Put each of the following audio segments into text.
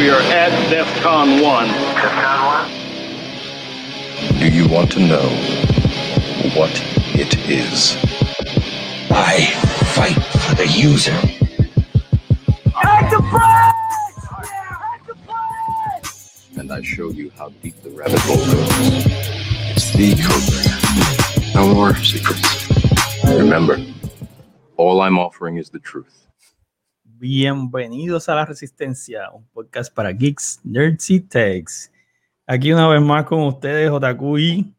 We are at DEFCON 1. DEFCON 1? Do you want to know what it is? I fight for the user. And I show you how deep the rabbit hole goes. It's the code. No more secrets. Remember, all I'm offering is the truth. Bienvenidos a La Resistencia, un podcast para geeks, nerds y techs. Aquí una vez más con ustedes, Otaku y...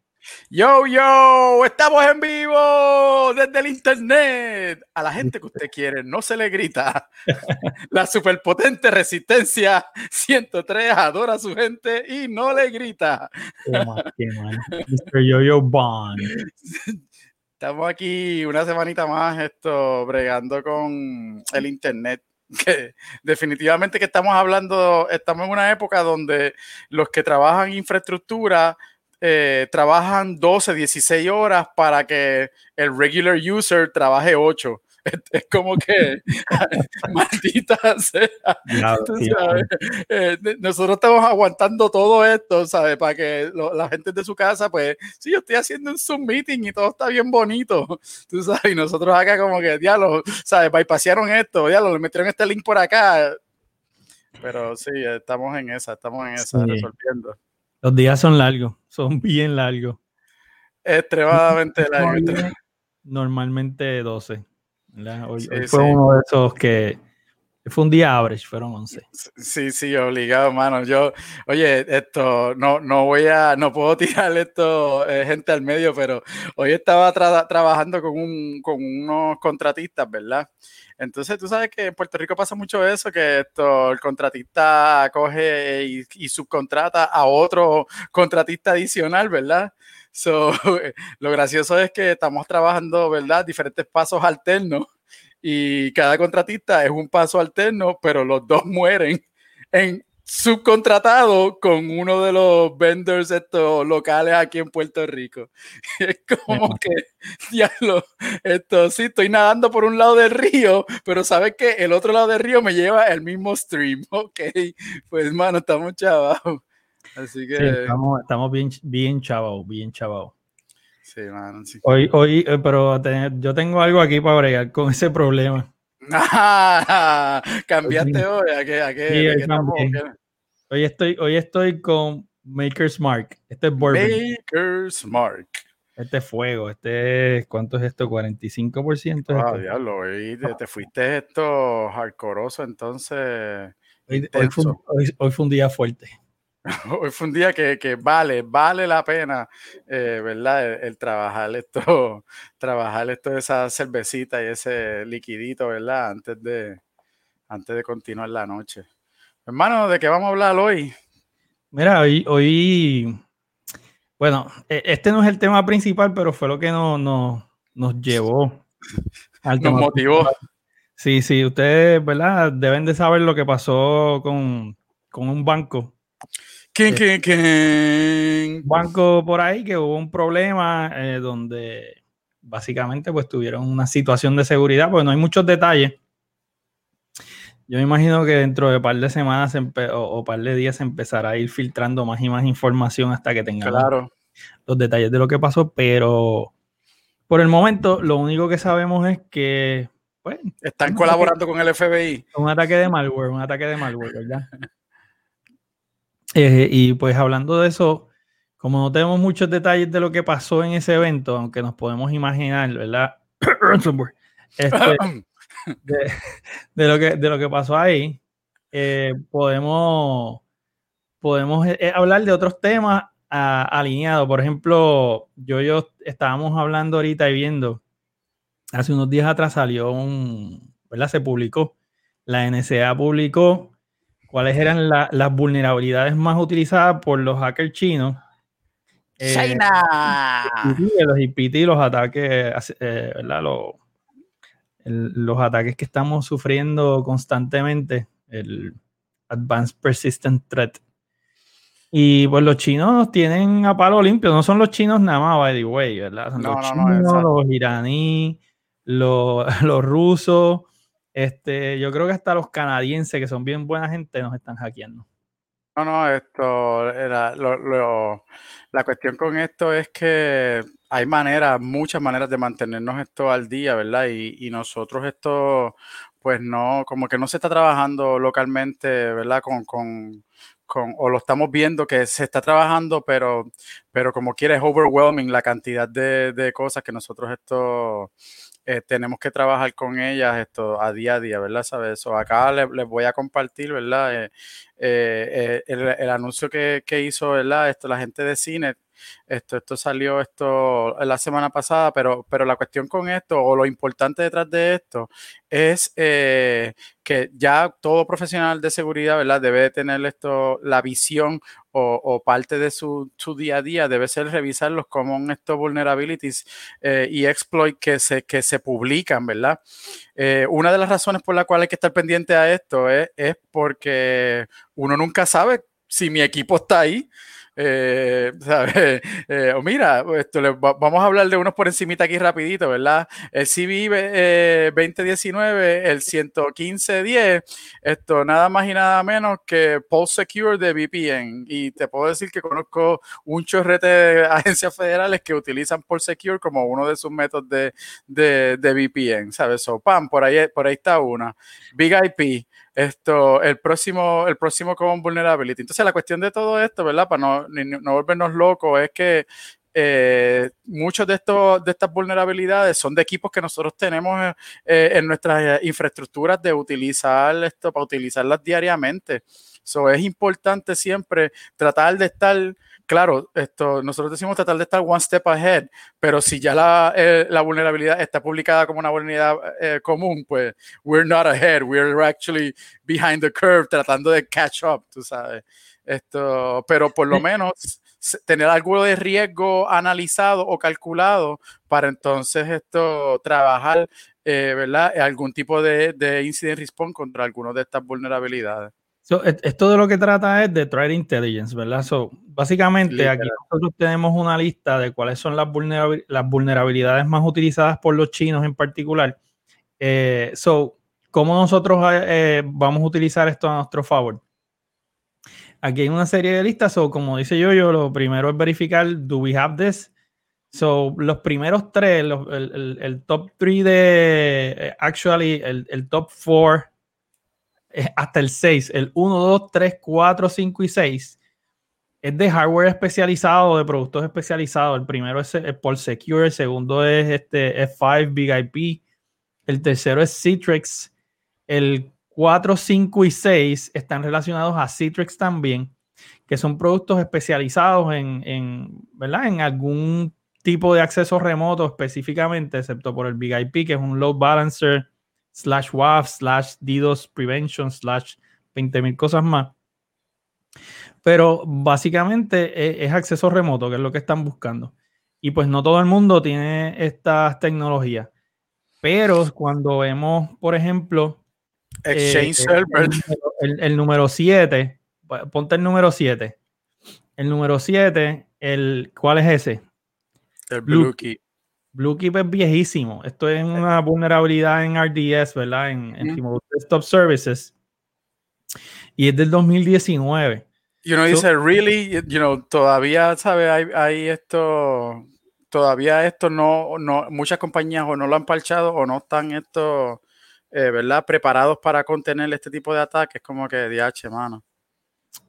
Yo, yo, estamos en vivo desde el internet. A la gente que usted quiere no se le grita. La superpotente resistencia 103 adora a su gente y no le grita. Qué mal, qué mal. Mr. Yo-Yo Bond. Estamos aquí una semanita más esto bregando con el internet. Que definitivamente que estamos hablando, estamos en una época donde los que trabajan infraestructura eh, trabajan 12, 16 horas para que el regular user trabaje 8. Es, es como que, maldita sea. Eh, nosotros estamos aguantando todo esto, ¿sabes? Para que lo- la gente de su casa, pues, sí, yo estoy haciendo un Zoom meeting y todo está bien bonito, tú sabes, y nosotros acá como que, diablo, ¿sabes? Bypasearon esto, diablo, le metieron este link por acá. Pero sí, estamos en esa, estamos en esa, Sí. resolviendo. Los días son largos, son bien largos. Extremadamente largo. Hoy Normalmente 12. Hoy, Sí, hoy fue sí. uno de esos que fue un día average, fueron 11. Sí, sí, obligado, mano. Yo, oye, esto, no, no voy a, no puedo tirar esto, eh, gente al medio, pero hoy estaba tra- trabajando con, un, con unos contratistas, ¿verdad? Entonces, tú sabes que en Puerto Rico pasa mucho eso, que esto, el contratista coge y, y subcontrata a otro contratista adicional, ¿verdad? So, lo gracioso es que estamos trabajando, ¿verdad? Diferentes pasos alternos y cada contratista es un paso alterno, pero los dos mueren en subcontratado con uno de los vendors estos locales aquí en Puerto Rico. Es como que, diablo, esto sí, estoy nadando por un lado del río, pero sabes que el otro lado del río me lleva el mismo stream. Ok, pues mano, estamos chavados. Así que, Sí, estamos, estamos bien, bien chavados, bien chavados. sí. Hoy, hoy, eh, pero te- yo tengo algo aquí para bregar con ese problema. Ah, cambiaste hoy, ¿a qué, a qué- Sí, hoy qué estamos? cambié. ¿Qué? Hoy estoy, hoy estoy con Maker's Mark. Este es bourbon. Maker's Mark. Este es fuego. Este es, ¿cuánto es esto? 45%. es Ah, esto? diablo, hoy te, te fuiste esto hardcoreoso, entonces Hoy, hoy fue, un- intenso. hoy- hoy fue un día fuerte. Hoy fue un día que, que vale, vale la pena, eh, ¿verdad? El, el trabajar esto, trabajar esto, esa cervecita y ese liquidito, ¿verdad? Antes de, antes de continuar la noche. Hermano, ¿de qué vamos a hablar hoy? Mira, hoy, hoy, bueno, e- este no es el tema principal, pero fue lo que nos, nos, nos llevó al Nos motivó. Sí, sí, ustedes, ¿verdad? Deben de saber lo que pasó con, con un banco. ¿Quién, Sí. quién, quién? Un banco por ahí que hubo un problema eh, donde básicamente pues tuvieron una situación de seguridad, porque no hay muchos detalles. Yo me imagino que dentro de un par de semanas o, o par de días se empezará a ir filtrando más y más información hasta que tengamos Claro. los detalles de lo que pasó, pero por el momento lo único que sabemos es que pues, Están colaborando con el FBI. un ataque de malware, un ataque de malware, ¿verdad? Eh, y pues hablando de eso, como no tenemos muchos detalles de lo que pasó en ese evento, aunque nos podemos imaginar, ¿verdad? Este, de, de lo que, de lo que pasó ahí, eh, podemos, podemos eh, hablar de otros temas alineados. Por ejemplo, yo, yo estábamos hablando ahorita y viendo, hace unos días atrás salió un, ¿verdad? Se publicó, la NSA publicó cuáles eran la- las vulnerabilidades más utilizadas por los hackers chinos. eh, China. Los IPT, los ataques, eh, ¿verdad? Los, el- los ataques que estamos sufriendo constantemente, el Advanced Persistent Threat. Y pues los chinos tienen a palo limpio, no son los chinos nada más, by the way, ¿verdad? Son No, los no, no, chinos, exacto. los iraníes, los, los rusos, Este, yo creo que hasta los canadienses, que son bien buena gente, nos están hackeando. No, no, esto, era, lo, lo, la cuestión con esto es que hay maneras, muchas maneras de mantenernos esto al día, ¿verdad? Y, y, nosotros esto, pues no, como que no se está trabajando localmente, ¿verdad? Con, con, con, o lo estamos viendo que se está trabajando, pero, pero como quiera es overwhelming la cantidad de, de cosas que nosotros esto eh, tenemos que trabajar con ellas esto a día a día, ¿verdad? ¿Sabes? Eso acá les, les, voy a compartir, ¿verdad? Eh, eh, el, el, anuncio que, que, hizo, ¿verdad? Esto, la gente de cine. Esto, esto salió esto la semana pasada, pero, pero la cuestión con esto, o lo importante detrás de esto, es eh, que ya todo profesional de seguridad, ¿verdad? Debe tener esto, la visión o, parte de su, su, día a día, debe ser revisarlos como estos vulnerabilities eh, y exploit que se, que se publican, ¿verdad? Eh, una de las razones por la cual hay que estar pendiente a esto es, es porque uno nunca sabe si mi equipo está ahí. Eh. Eh, mira, esto vamos a hablar de unos por encimita aquí rapidito, ¿verdad? El CB eh, 2019, el 11510, esto nada más y nada menos que Pulse Secure de VPN. Y te puedo decir que conozco un chorrete de agencias federales que utilizan Pulse Secure como uno de sus métodos de, de, de VPN, ¿sabes? So, pam, por ahí, por ahí está una. Big IP, esto, el próximo, el próximo con vulnerability. Entonces, la cuestión de todo esto, ¿verdad? Para no, no volvernos locos, es que eh, muchos de, estos, de estas vulnerabilidades son de equipos que nosotros tenemos eh, en nuestras infraestructuras de utilizar esto para utilizarlas diariamente. So, es importante siempre tratar de estar claro, esto, nosotros decimos tratar de estar one step ahead, pero si ya la, eh, la vulnerabilidad está publicada como una vulnerabilidad eh, común, pues we're not ahead, we're actually behind the curve, tratando de catch up, tú sabes. Esto, pero por lo menos tener algo de riesgo analizado o calculado para entonces esto trabajar, eh, ¿verdad? Algún tipo de, de incident response contra algunas de estas vulnerabilidades. So, esto de lo que trata es de Threat Intelligence, ¿verdad? So, básicamente Literal. aquí nosotros tenemos una lista de cuáles son las, vulnerabil las vulnerabilidades más utilizadas por los chinos en particular. Eh, so, ¿cómo nosotros eh, vamos a utilizar esto a nuestro favor? Aquí hay una serie de listas, so, como dice yo, yo lo primero es verificar, ¿do we have this? So, los primeros tres, los, el, el, el, top three de, eh, actually, el, el top four hasta el 6, el 1, 2, 3, 4, 5 y 6 es de hardware especializado, de productos especializados. El primero es Paul Secure, el segundo es este F5 Big IP, el tercero es Citrix, el 4, 5 y 6 están relacionados a Citrix también, que son productos especializados en, en, ¿verdad? en algún tipo de acceso remoto específicamente, excepto por el Big IP, que es un load balancer slash WAF, slash DDoS prevention, slash 20.000 cosas más. Pero básicamente es, es, acceso remoto, que es lo que están buscando. Y pues no todo el mundo tiene estas tecnologías. Pero cuando vemos, por ejemplo, Exchange eh, Server. El, el, el número 7, ponte el número 7. El número 7, el, ¿cuál es ese? El Blue Key. Blue Keep es viejísimo. Esto es una vulnerabilidad en RDS, ¿verdad? En, en Desktop Services. Y es del 2019. Y uno so, dice, really, you know, todavía, ¿sabes? Hay, hay, esto, todavía esto no, no, muchas compañías o no lo han parchado o no están esto, eh, ¿verdad? Preparados para contener este tipo de ataques, como que DH, mano.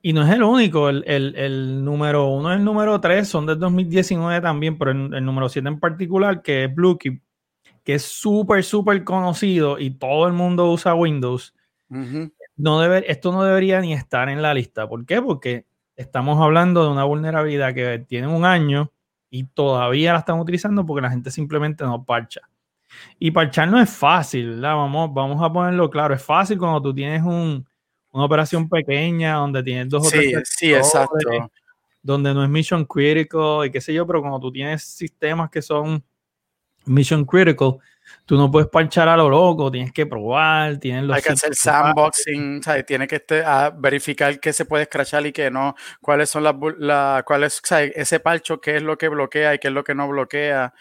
Y no es el único, el, el, el número uno y el número tres son del 2019 también, pero el, el número 7 en particular, que es Bluekeep, que es súper, súper conocido y todo el mundo usa Windows. Uh -huh. no debe, esto no debería ni estar en la lista. ¿Por qué? Porque estamos hablando de una vulnerabilidad que tiene un año y todavía la están utilizando porque la gente simplemente no parcha. Y parchar no es fácil, ¿verdad? Vamos, vamos a ponerlo claro. Es fácil cuando tú tienes un, una operación pequeña donde tienes dos o sí, tres sí, exacto. donde no es mission critical y qué sé yo, pero cuando tú tienes sistemas que son mission critical, tú no puedes parchar a lo loco, tienes que probar, tienes los Hay que hacer sandboxing, ¿sabes? tiene que este, a verificar qué se puede escrachar y qué no, cuáles son las, la, cuáles, ¿sabes? ese parcho, qué es lo que bloquea y qué es lo que no bloquea.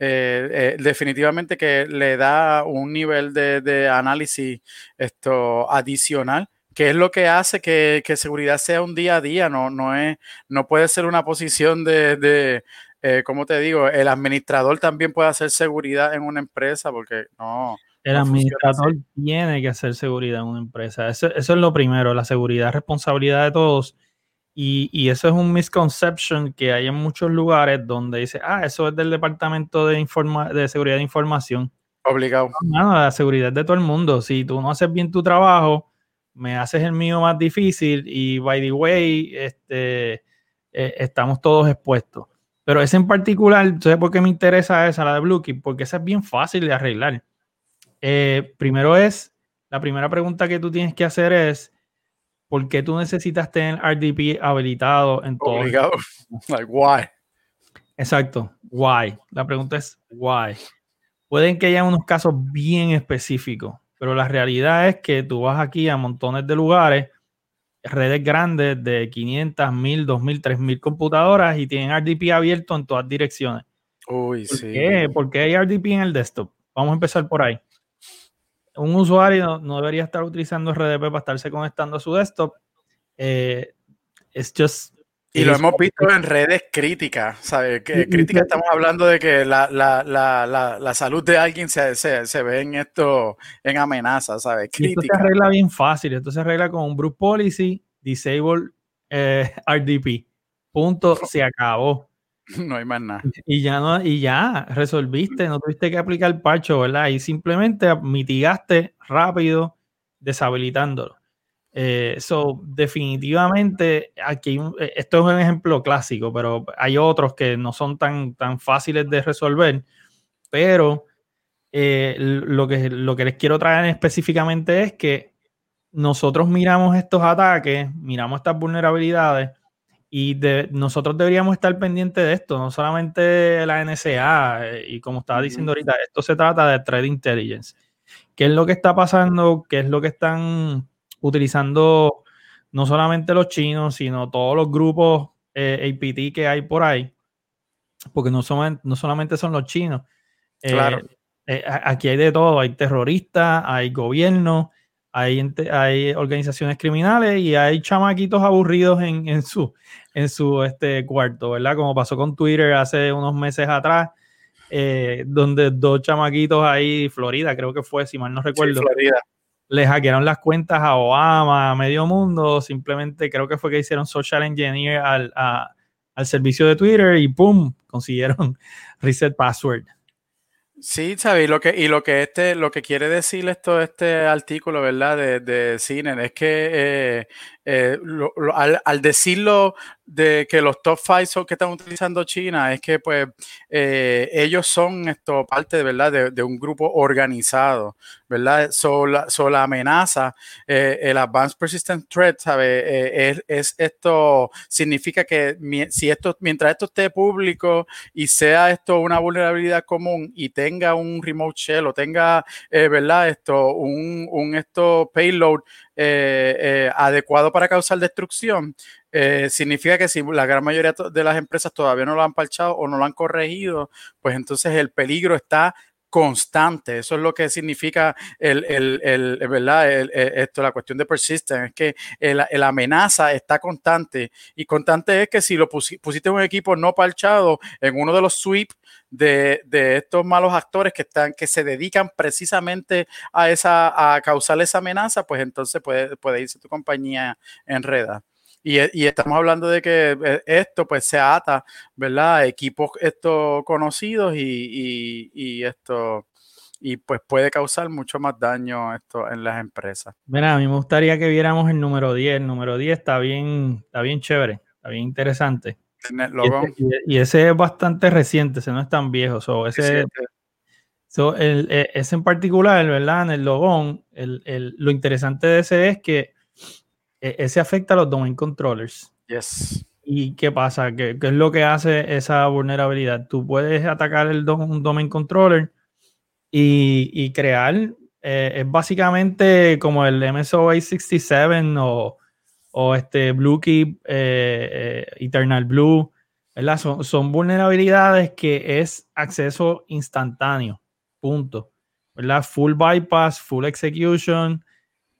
Eh, eh, definitivamente que le da un nivel de, de, análisis esto adicional que es lo que hace que, que, seguridad sea un día a día, no, no, es, no puede ser una posición de, de eh, como te digo, el administrador también puede hacer seguridad en una empresa porque no. El no administrador tiene que hacer seguridad en una empresa. Eso, eso, es lo primero, la seguridad es responsabilidad de todos. Y, y, eso es un misconception que hay en muchos lugares donde dice, ah, eso es del departamento de, informa de seguridad de información. Obligado. No, la seguridad es de todo el mundo. Si tú no haces bien tu trabajo, me haces el mío más difícil y, by the way, este, eh, estamos todos expuestos. Pero esa en particular, ¿sabes por qué me interesa esa, la de Bluekey? Porque esa es bien fácil de arreglar. Eh, primero es, la primera pregunta que tú tienes que hacer es, ¿por qué tú necesitas tener RDP habilitado en todo? Obligado. Like, why? Exacto, why. La pregunta es, why. Pueden que haya unos casos bien específicos, pero la realidad es que tú vas aquí a montones de lugares redes grandes de 500, 1000, 2000, 3000 computadoras y tienen RDP abierto en todas direcciones. Uy, ¿Por sí. qué? Porque hay RDP en el desktop. Vamos a empezar por ahí. Un usuario no, debería estar utilizando RDP para estarse conectando a su desktop. Eh, es just y lo hemos visto en redes críticas, ¿sabes? Que críticas estamos hablando de que la, la, la, la salud de alguien se, se, se, ve en esto, en amenaza, ¿sabes? Crítica. Esto se arregla bien fácil, esto se arregla con un group policy, disable eh, RDP. Punto, se acabó. No hay más nada. Y ya no, y ya resolviste, no tuviste que aplicar el parcho, ¿verdad? Y simplemente mitigaste rápido, deshabilitándolo. Eh, so, definitivamente, aquí eh, esto es un ejemplo clásico, pero hay otros que no son tan, tan fáciles de resolver. Pero eh, lo, que, lo que les quiero traer específicamente es que nosotros miramos estos ataques, miramos estas vulnerabilidades y de, nosotros deberíamos estar pendientes de esto, no solamente la NSA, eh, y como estaba diciendo ahorita, esto se trata de Threat Intelligence. ¿Qué es lo que está pasando? ¿Qué es lo que están utilizando no solamente los chinos, sino todos los grupos eh, APT que hay por ahí? Porque no, son, no solamente son los chinos. Claro. Eh, aquí hay de todo, hay terroristas, hay gobiernos, hay, hay organizaciones criminales y hay chamaquitos aburridos en, en su, en su este, cuarto, ¿verdad? Como pasó con Twitter hace unos meses atrás, eh, donde dos chamaquitos ahí, Florida, creo que fue, si mal no recuerdo, sí, Florida. Le hackearon las cuentas a Obama, a medio mundo, simplemente creo que fue que hicieron social engineer al, al servicio de Twitter y ¡pum! consiguieron reset password. Sí, ¿sabes? Y lo que, y lo que este, lo que quiere decir esto, este artículo, ¿verdad? De, de Cine, es que eh, eh, al, decirlo de que los top five son que están utilizando China, es que pues eh, ellos son esto parte, ¿verdad? De, un grupo organizado, ¿verdad? So, la, amenaza, eh, el Advanced Persistent Threat, ¿sabes? Es, es, esto, significa que si esto, mientras esto esté público y sea esto una vulnerabilidad común y tenga un remote shell o tenga, ¿verdad? Esto, un, un esto payload eh, eh, adecuado para causar destrucción, eh, significa que si la gran mayoría de las empresas todavía no lo han parchado o no lo han corregido, pues entonces el peligro está constante. Eso es lo que significa el, el, el ¿verdad? El, esto, la cuestión de persistence, es que la amenaza está constante y constante es que si lo pusiste un equipo no parchado en uno de los sweeps de, de, estos malos actores que están, que se dedican precisamente a esa, a causar esa amenaza, pues entonces puede, puede irse tu compañía enreda. Y, y, estamos hablando de que esto pues se ata, ¿verdad? Equipos esto conocidos y, y, y, esto y pues puede causar mucho más daño esto en las empresas. Mira, a mí me gustaría que viéramos el número 10. El número 10 está bien, está bien chévere, está bien interesante. Y ese, y ese, es bastante reciente, ese no es tan viejo. So, ese, so, el, ese en particular, ¿verdad? En el logón, el, el, lo interesante de ese es que ese afecta a los domain controllers. Yes. ¿Y qué pasa? ¿Qué, ¿Qué, es lo que hace esa vulnerabilidad? Tú puedes atacar el dom, un domain controller y, crear, eh, es básicamente como el MSOA 67 o, o este Blue Keep, eh, Eternal Blue, ¿verdad? Son, son, vulnerabilidades que es acceso instantáneo, punto, ¿verdad? Full bypass, full execution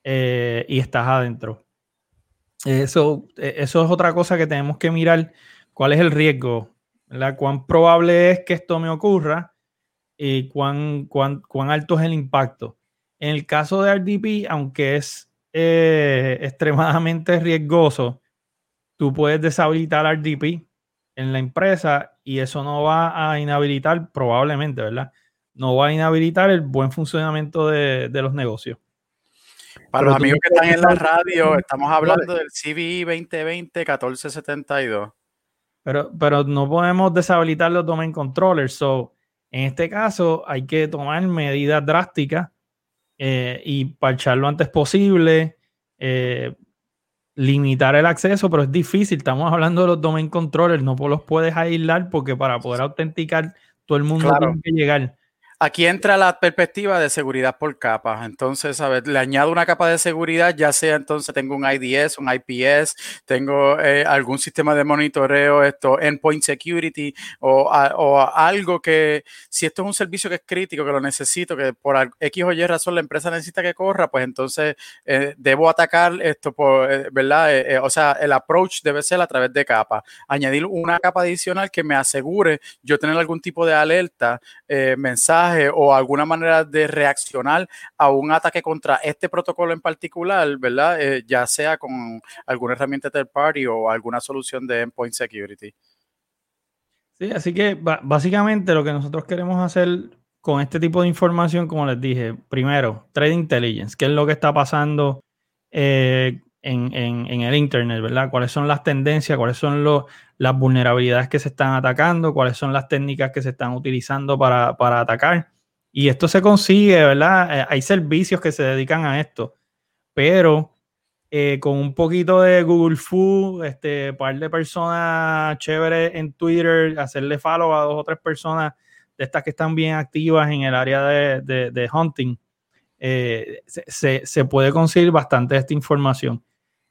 y estás adentro. Eso, eso es otra cosa que tenemos que mirar, cuál es el riesgo. Cuán probable es que esto me ocurra y cuán, cuán, cuán alto es el impacto. En el caso de RDP, aunque es eh, extremadamente riesgoso, tú puedes deshabilitar RDP en la empresa y eso no va a inhabilitar, probablemente, ¿verdad? No va a inhabilitar el buen funcionamiento de, los negocios. Para los amigos que están en la radio, estamos hablando del CVI 2020 1472. Pero, pero no podemos deshabilitar los domain controllers. So, en este caso, hay que tomar medidas drásticas eh, y parchar lo antes posible, eh, limitar el acceso, pero es difícil. Estamos hablando de los domain controllers, no los puedes aislar porque para poder autenticar todo el mundo tiene que llegar. Aquí entra la perspectiva de seguridad por capas. Entonces, a ver, le añado una capa de seguridad, ya sea entonces tengo un IDS, un IPS, tengo eh, algún sistema de monitoreo, esto, endpoint security o, algo que, si esto es un servicio que es crítico, que lo necesito, que por X o Y razón la empresa necesita que corra, pues entonces eh, debo atacar esto por, eh, ¿verdad? o sea, el approach debe ser a través de capas. Añadir una capa adicional que me asegure yo tener algún tipo de alerta, mensaje o alguna manera de reaccionar a un ataque contra este protocolo en particular, ¿verdad? Eh, ya sea con alguna herramienta third party o alguna solución de endpoint security. Sí, así que básicamente lo que nosotros queremos hacer con este tipo de información, como les dije, primero, trade intelligence, qué es lo que está pasando eh, en, el Internet, ¿verdad? ¿Cuáles son las tendencias? ¿Cuáles son las vulnerabilidades que se están atacando? ¿Cuáles son las técnicas que se están utilizando para, atacar? Y esto se consigue, ¿verdad? Eh, hay servicios que se dedican a esto, pero eh, con un poquito de Google Fu, este par de personas chéveres en Twitter, hacerle follow a dos o tres personas de estas que están bien activas en el área de, hunting, eh, se, se, puede conseguir bastante esta información.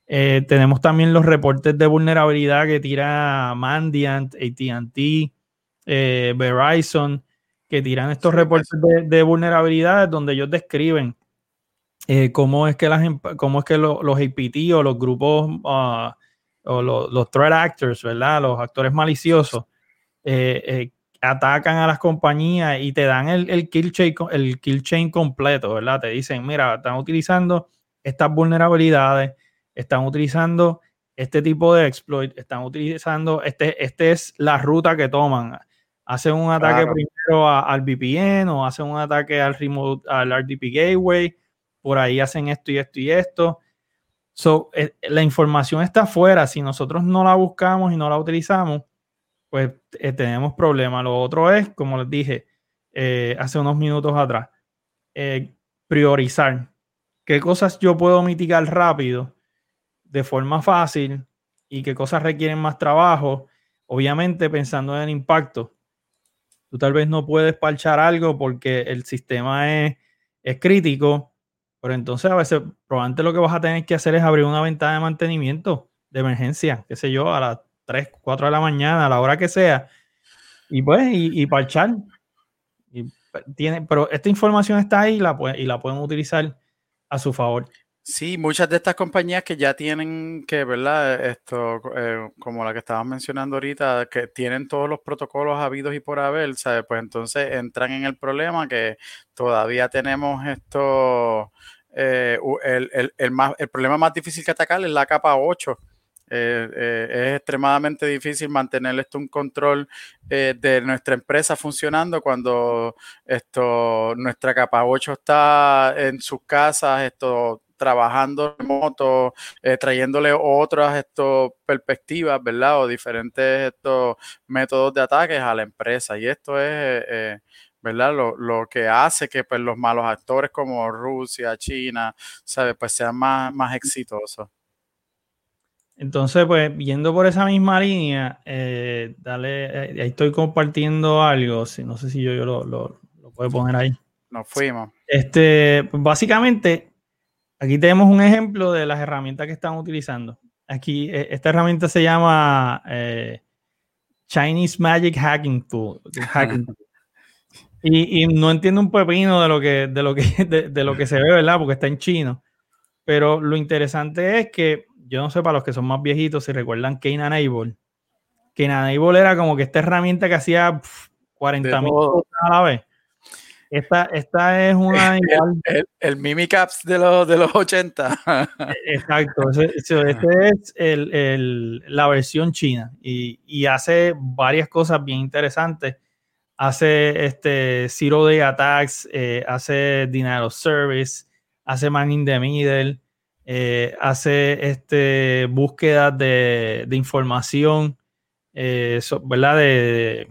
Eh, tenemos también los reportes de vulnerabilidad que tira Mandiant, ATT, eh, Verizon, que tiran estos reportes de, vulnerabilidad donde ellos describen eh, cómo es que, las, cómo es que los APT o los grupos ah, o los, threat actors, ¿verdad? Los actores maliciosos atacan a las compañías y te dan el, el, kill chain, el kill chain completo, ¿verdad? Te dicen, mira, están utilizando estas vulnerabilidades están utilizando este tipo de exploit, están utilizando, este, este es la ruta que toman. Hacen un ataque primero al VPN o hacen un ataque al remote, al RDP gateway, por ahí hacen esto y esto y esto. So, eh, la información está afuera. Si nosotros no la buscamos y no la utilizamos, pues eh, tenemos problemas. Lo otro es, como les dije eh, hace unos minutos atrás, priorizar. ¿Qué cosas yo puedo mitigar rápido? De forma fácil y qué cosas requieren más trabajo, obviamente pensando en el impacto. Tú tal vez no puedes parchar algo porque el sistema es, es crítico, pero entonces a veces probablemente lo que vas a tener que hacer es abrir una ventana de mantenimiento de emergencia, qué sé yo, a las 3, 4 de la mañana, a la hora que sea, y pues, y, y parchar. Y tiene, pero esta información está ahí y la pueden utilizar a su favor. Sí, muchas de estas compañías que ya tienen que, ¿verdad? Esto, eh, como la que estabas mencionando ahorita, que tienen todos los protocolos habidos y por haber, ¿sabes? Pues entonces entran en el problema que todavía tenemos esto, eh, el, más, el problema más difícil que atacar es la capa 8. Eh, es extremadamente difícil mantener esto un control de nuestra empresa funcionando cuando esto nuestra capa 8 está en sus casas, esto trabajando remoto, eh, trayéndole otras esto, perspectivas, ¿verdad? O diferentes estos métodos de ataques a la empresa. Y esto es, eh, ¿verdad? Lo, que hace que pues, los malos actores como Rusia, China, ¿sabes? Pues sean más, más exitosos. Entonces, pues, viendo por esa misma línea, eh, dale, ahí estoy compartiendo algo, si, no sé si yo, yo lo, lo, lo puedo poner ahí. Nos fuimos. Este, pues, básicamente, aquí tenemos un ejemplo de las herramientas que están utilizando. Aquí, eh, esta herramienta se llama eh, Chinese Magic Hacking Tool. Hacking Tool. Y, y, no entiendo un pepino de lo que, de lo que, de, de, lo que se ve, ¿verdad? Porque está en chino. Pero lo interesante es que, yo no sé para los que son más viejitos, si recuerdan Kane Enable. Kane Enable era como que esta herramienta que hacía 40 mil cosas a la vez. Esta, esta es una. El, el, el, Mimic Apps de los, de los 80. Exacto. Este es el, el, la versión china y, y, hace varias cosas bien interesantes. Hace este Zero Day Attacks, eh, hace Denial of Service, hace Man in the Middle, eh, hace este, búsqueda de, de información, eh, so, ¿verdad? De, de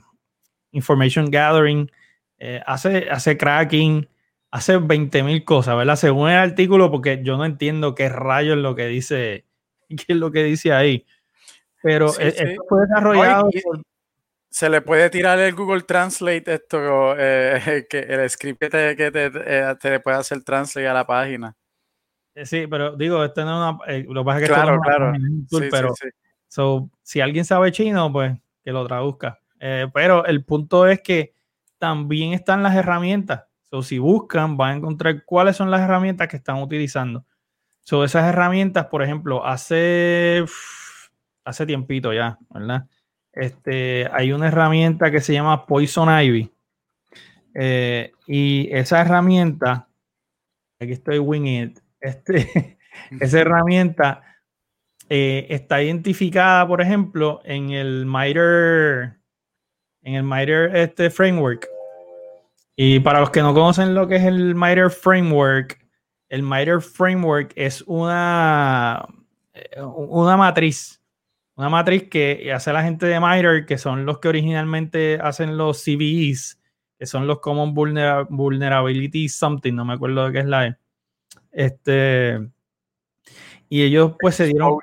information gathering eh, hace, hace cracking, hace 20.000 cosas, ¿verdad? Según el artículo, porque yo no entiendo qué rayos es lo que dice, qué es lo que dice ahí. Pero sí, esto sí. fue desarrollado por... Se le puede tirar el Google Translate esto, eh, que el script que te, que te, eh, te puede hacer translate a la página. Sí, pero digo, esto no es una, lo que pasa es que claro, esto no claro. una tool, Sí, pero sí, sí. so, si alguien sabe chino, pues que lo traduzca. Eh, pero el punto es que también están las herramientas. So, si buscan, van a encontrar cuáles son las herramientas que están utilizando. So, esas herramientas, por ejemplo, hace, hace tiempito ya, ¿verdad? Este, hay una herramienta que se llama Poison Ivy. Eh, y esa herramienta, aquí estoy winging it, este, esa herramienta eh, está identificada, por ejemplo, en el MITRE, en el MITRE este framework. Y para los que no conocen lo que es el MITRE framework, el MITRE framework es una, una matriz, una matriz que hace la gente de MITRE, que son los que originalmente hacen los CVEs, que son los Common Vulner Vulnerability Something, no me acuerdo de qué es la E. Este, y ellos pues se dieron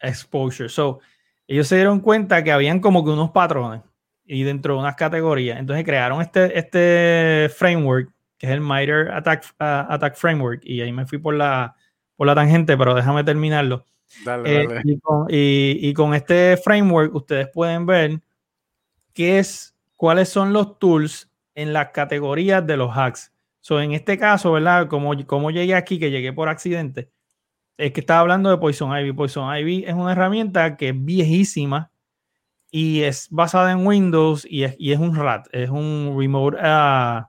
exposure. So, ellos se dieron cuenta que habían como que unos patrones y dentro de unas categorías. Entonces crearon este, este framework, que es el MITRE Attack, uh, Attack Framework, y ahí me fui por la, por la tangente, pero déjame terminarlo. Dale, Eh, dale. y, con, y- y con este framework ustedes pueden ver qué es, cuáles son los tools en las categorías de los hacks. So, en este caso, ¿verdad? Como, como llegué aquí, que llegué por accidente, es que estaba hablando de Poison Ivy. Poison Ivy es una herramienta que es viejísima y es basada en Windows y es, y es un RAT, es un Remote, uh,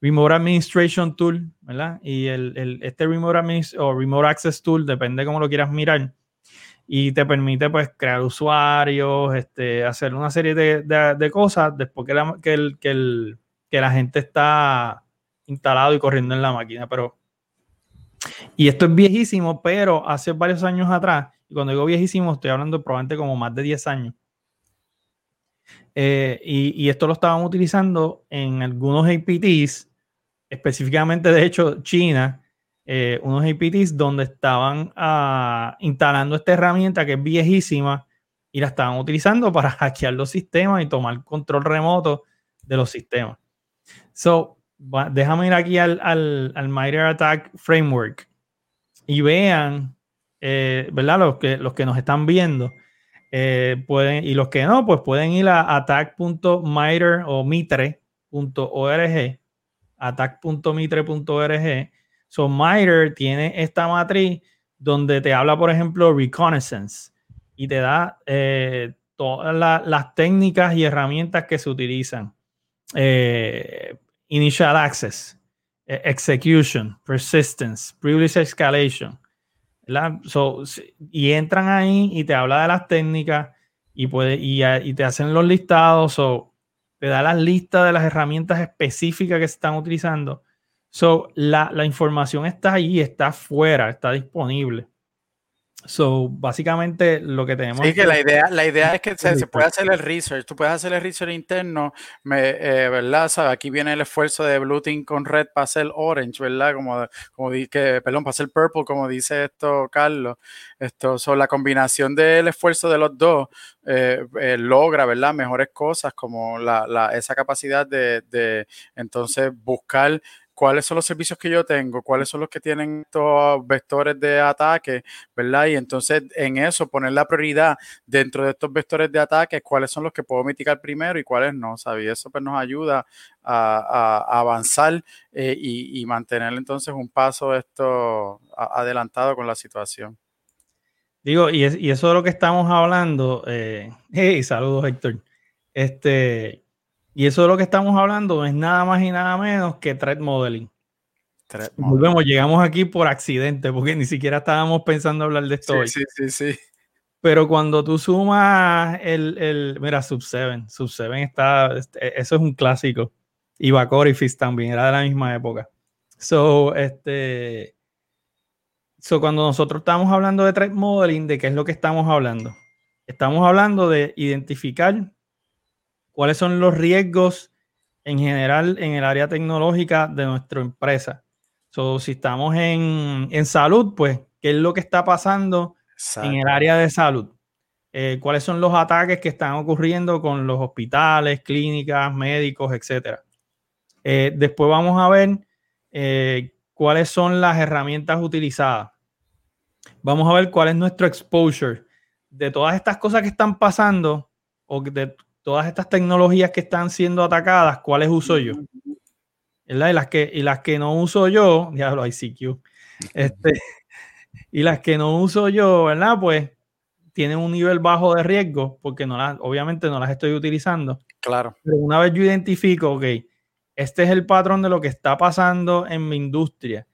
remote Administration Tool, ¿verdad? Y el, el, este remote, Administ o remote Access Tool, depende cómo lo quieras mirar, y te permite pues crear usuarios, este, hacer una serie de, de, cosas después que, la, que, el, que, el, que la gente está instalado y corriendo en la máquina, pero y esto es viejísimo, pero hace varios años atrás, y cuando digo viejísimo, estoy hablando probablemente como más de 10 años. Eh, y, esto lo estaban utilizando en algunos APTs, específicamente, de hecho, China, eh, unos APTs donde estaban uh, instalando esta herramienta que es viejísima y la estaban utilizando para hackear los sistemas y tomar control remoto de los sistemas. So, déjame ir aquí al, al, al MITRE Attack Framework y vean, eh, ¿verdad? Los que, los que nos están viendo. Eh, pueden, y los que no, pues pueden ir a attack.mitre o mitre.org, attack.mitre.org. So, MITRE tiene esta matriz donde te habla, por ejemplo, reconnaissance y te da eh, todas la, las técnicas y herramientas que se utilizan. Eh, initial access, eh, execution, persistence, privilege escalation. Y entran ahí y te habla de las técnicas y, te hacen los listados, so, te da las listas de las herramientas específicas que se están utilizando. So, la, la información está ahí, está afuera, está disponible. So, básicamente lo que tenemos. Sí, que la idea, la idea es que se, puede hacer el research. Tú puedes hacer el research interno, me, eh, ¿verdad? ¿Sabe? Aquí viene el esfuerzo de Blue Team con Red para hacer Orange, ¿verdad? Como, como que, perdón, para hacer Purple, como dice esto Carlos. Esto, son la combinación del esfuerzo de los dos eh, eh, logra, ¿verdad? Mejores cosas, como la, la, esa capacidad de, de entonces buscar cuáles son los servicios que yo tengo, cuáles son los que tienen estos vectores de ataque, ¿verdad? Y entonces en eso poner la prioridad dentro de estos vectores de ataque, cuáles son los que puedo mitigar primero y cuáles no, ¿sabes? Y eso pues nos ayuda a, avanzar eh, y, mantener entonces un paso esto adelantado con la situación. Digo, y, eso de lo que estamos hablando, eh, hey, saludos Héctor, este, y eso de lo que estamos hablando no es nada más y nada menos que threat modeling. Volvemos, llegamos aquí por accidente, porque ni siquiera estábamos pensando hablar de esto sí, Sí, sí, sí. Pero cuando tú sumas el, el mira, Sub 7, Sub 7 está, este, eso es un clásico. Y Bacorifis también, era de la misma época. So, este, so cuando nosotros estamos hablando de threat modeling, ¿de qué es lo que estamos hablando? Estamos hablando de identificar cuáles son los riesgos en general en el área tecnológica de nuestra empresa. So, si estamos en, salud, pues, ¿qué es lo que está pasando en el área de salud? Eh, ¿Cuáles son los ataques que están ocurriendo con los hospitales, clínicas, médicos, etcétera? Eh, después vamos a ver eh, cuáles son las herramientas utilizadas. Vamos a ver cuál es nuestro exposure de todas estas cosas que están pasando o de todas estas tecnologías que están siendo atacadas, ¿cuáles uso yo? Y las que, y las que no uso yo, diablo, ICQ, este, y las que no uso yo, ¿verdad? Pues tienen un nivel bajo de riesgo porque no las, obviamente no las estoy utilizando. Claro. Pero una vez yo identifico, ok, este es el patrón de lo que está pasando en mi industria.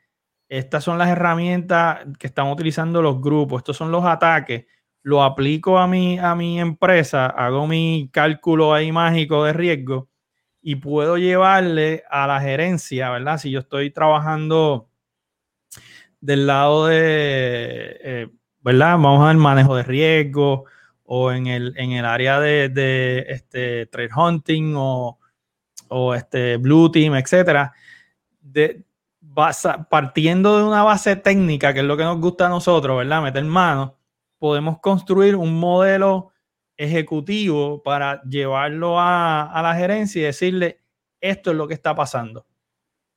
Estas son las herramientas que están utilizando los grupos. Estos son los ataques lo aplico a mi, a mi empresa, hago mi cálculo ahí mágico de riesgo y puedo llevarle a la gerencia, ¿verdad? Si yo estoy trabajando del lado de, eh, ¿verdad? Vamos a ver manejo de riesgo o en el, en el área de, este, trade hunting o, o este blue team, etcétera. De, partiendo de una base técnica, que es lo que nos gusta a nosotros, ¿verdad? Meter mano podemos construir un modelo ejecutivo para llevarlo a, la gerencia y decirle, esto es lo que está pasando.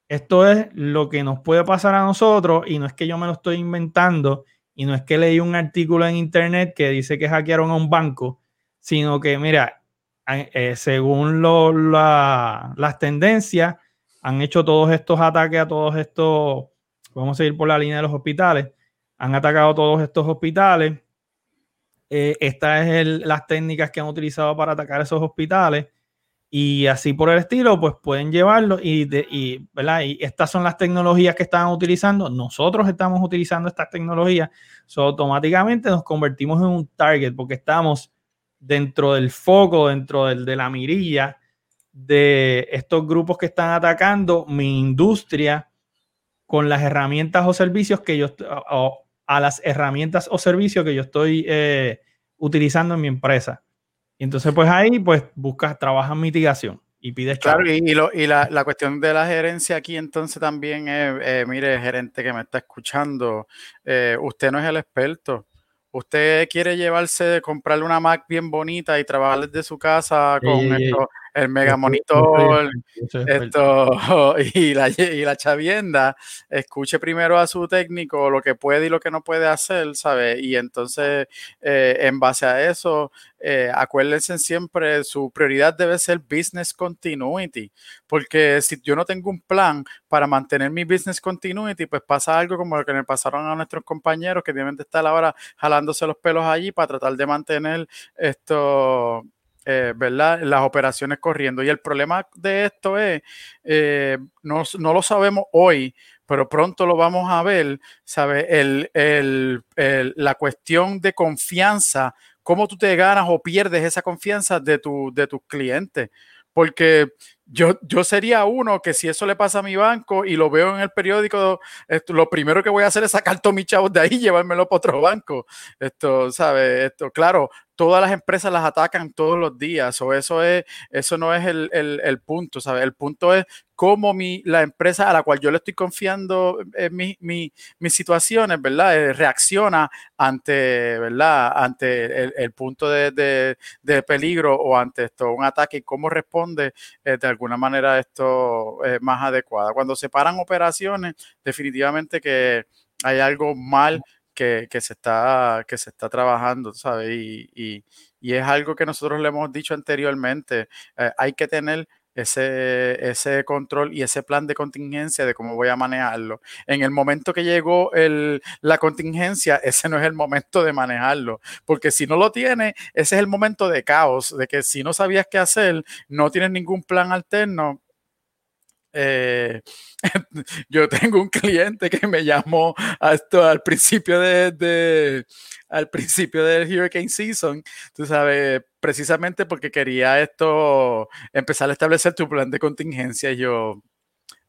Esto es lo que nos puede pasar a nosotros y no es que yo me lo estoy inventando y no es que leí un artículo en internet que dice que hackearon a un banco, sino que, mira, eh, según las tendencias, han hecho todos estos ataques a todos estos, vamos a ir por la línea de los hospitales, han atacado todos estos hospitales, eh, estas es las técnicas que han utilizado para atacar esos hospitales y así por el estilo, pues pueden llevarlo y, y, ¿verdad? y estas son las tecnologías que están utilizando. Nosotros estamos utilizando estas tecnologías, so, automáticamente nos convertimos en un target porque estamos dentro del foco, dentro del, de la mirilla de estos grupos que están atacando mi industria con las herramientas o servicios que yo, a las herramientas o servicios que yo estoy eh, utilizando en mi empresa. Y entonces, pues ahí, pues buscas, trabajas mitigación y pides Claro, y, y, la, la, cuestión de la gerencia aquí entonces también es, eh, mire, gerente que me está escuchando, eh, usted no es el experto. Usted quiere llevarse, comprarle una Mac bien bonita y trabajar desde su casa con esto, el mega monitor, esto, y la, y la chavienda, escuche primero a su técnico lo que puede y lo que no puede hacer, ¿sabe? Y entonces, eh, en base a eso, eh, acuérdense siempre, su prioridad debe ser business continuity, porque si yo no tengo un plan para mantener mi business continuity, pues pasa algo como lo que le pasaron a nuestros compañeros que deben de estar ahora jalándose los pelos allí para tratar de mantener esto eh, ¿verdad? Las operaciones corriendo. Y el problema de esto es, eh, no, lo sabemos hoy, pero pronto lo vamos a ver, ¿sabe? El, la cuestión de confianza, cómo tú te ganas o pierdes esa confianza de, tu, de tus clientes. Porque yo, yo sería uno que si eso le pasa a mi banco y lo veo en el periódico, lo primero que voy a hacer es sacar todos mis chavos de ahí y llevármelo para otro banco. Esto. Esto, claro, todas las empresas las atacan todos los días, o eso es, eso no es el, el, punto, ¿sabes? El punto es cómo mi, la empresa a la cual yo le estoy confiando en mi, mi, mis situaciones, ¿verdad? Eh, reacciona ante, ¿verdad? Ante el, el punto de, de, peligro o ante esto, un ataque y cómo responde eh, alguna manera esto eh, más adecuada. Cuando se paran operaciones, definitivamente que hay algo mal que, que, se, está, que se está trabajando, ¿sabes? Y, y, y, es algo que nosotros le hemos dicho anteriormente. Eh, hay que tener ese, ese control y ese plan de contingencia de cómo voy a manejarlo. En el momento que llegó el, la contingencia, ese no es el momento de manejarlo, porque si no lo tiene, ese es el momento de caos, de que si no sabías qué hacer, no tienes ningún plan alterno, eh, yo tengo un cliente que me llamó a esto al principio de, al principio del hurricane season, tú sabes, precisamente porque quería esto empezar a establecer tu plan de contingencia. Yo,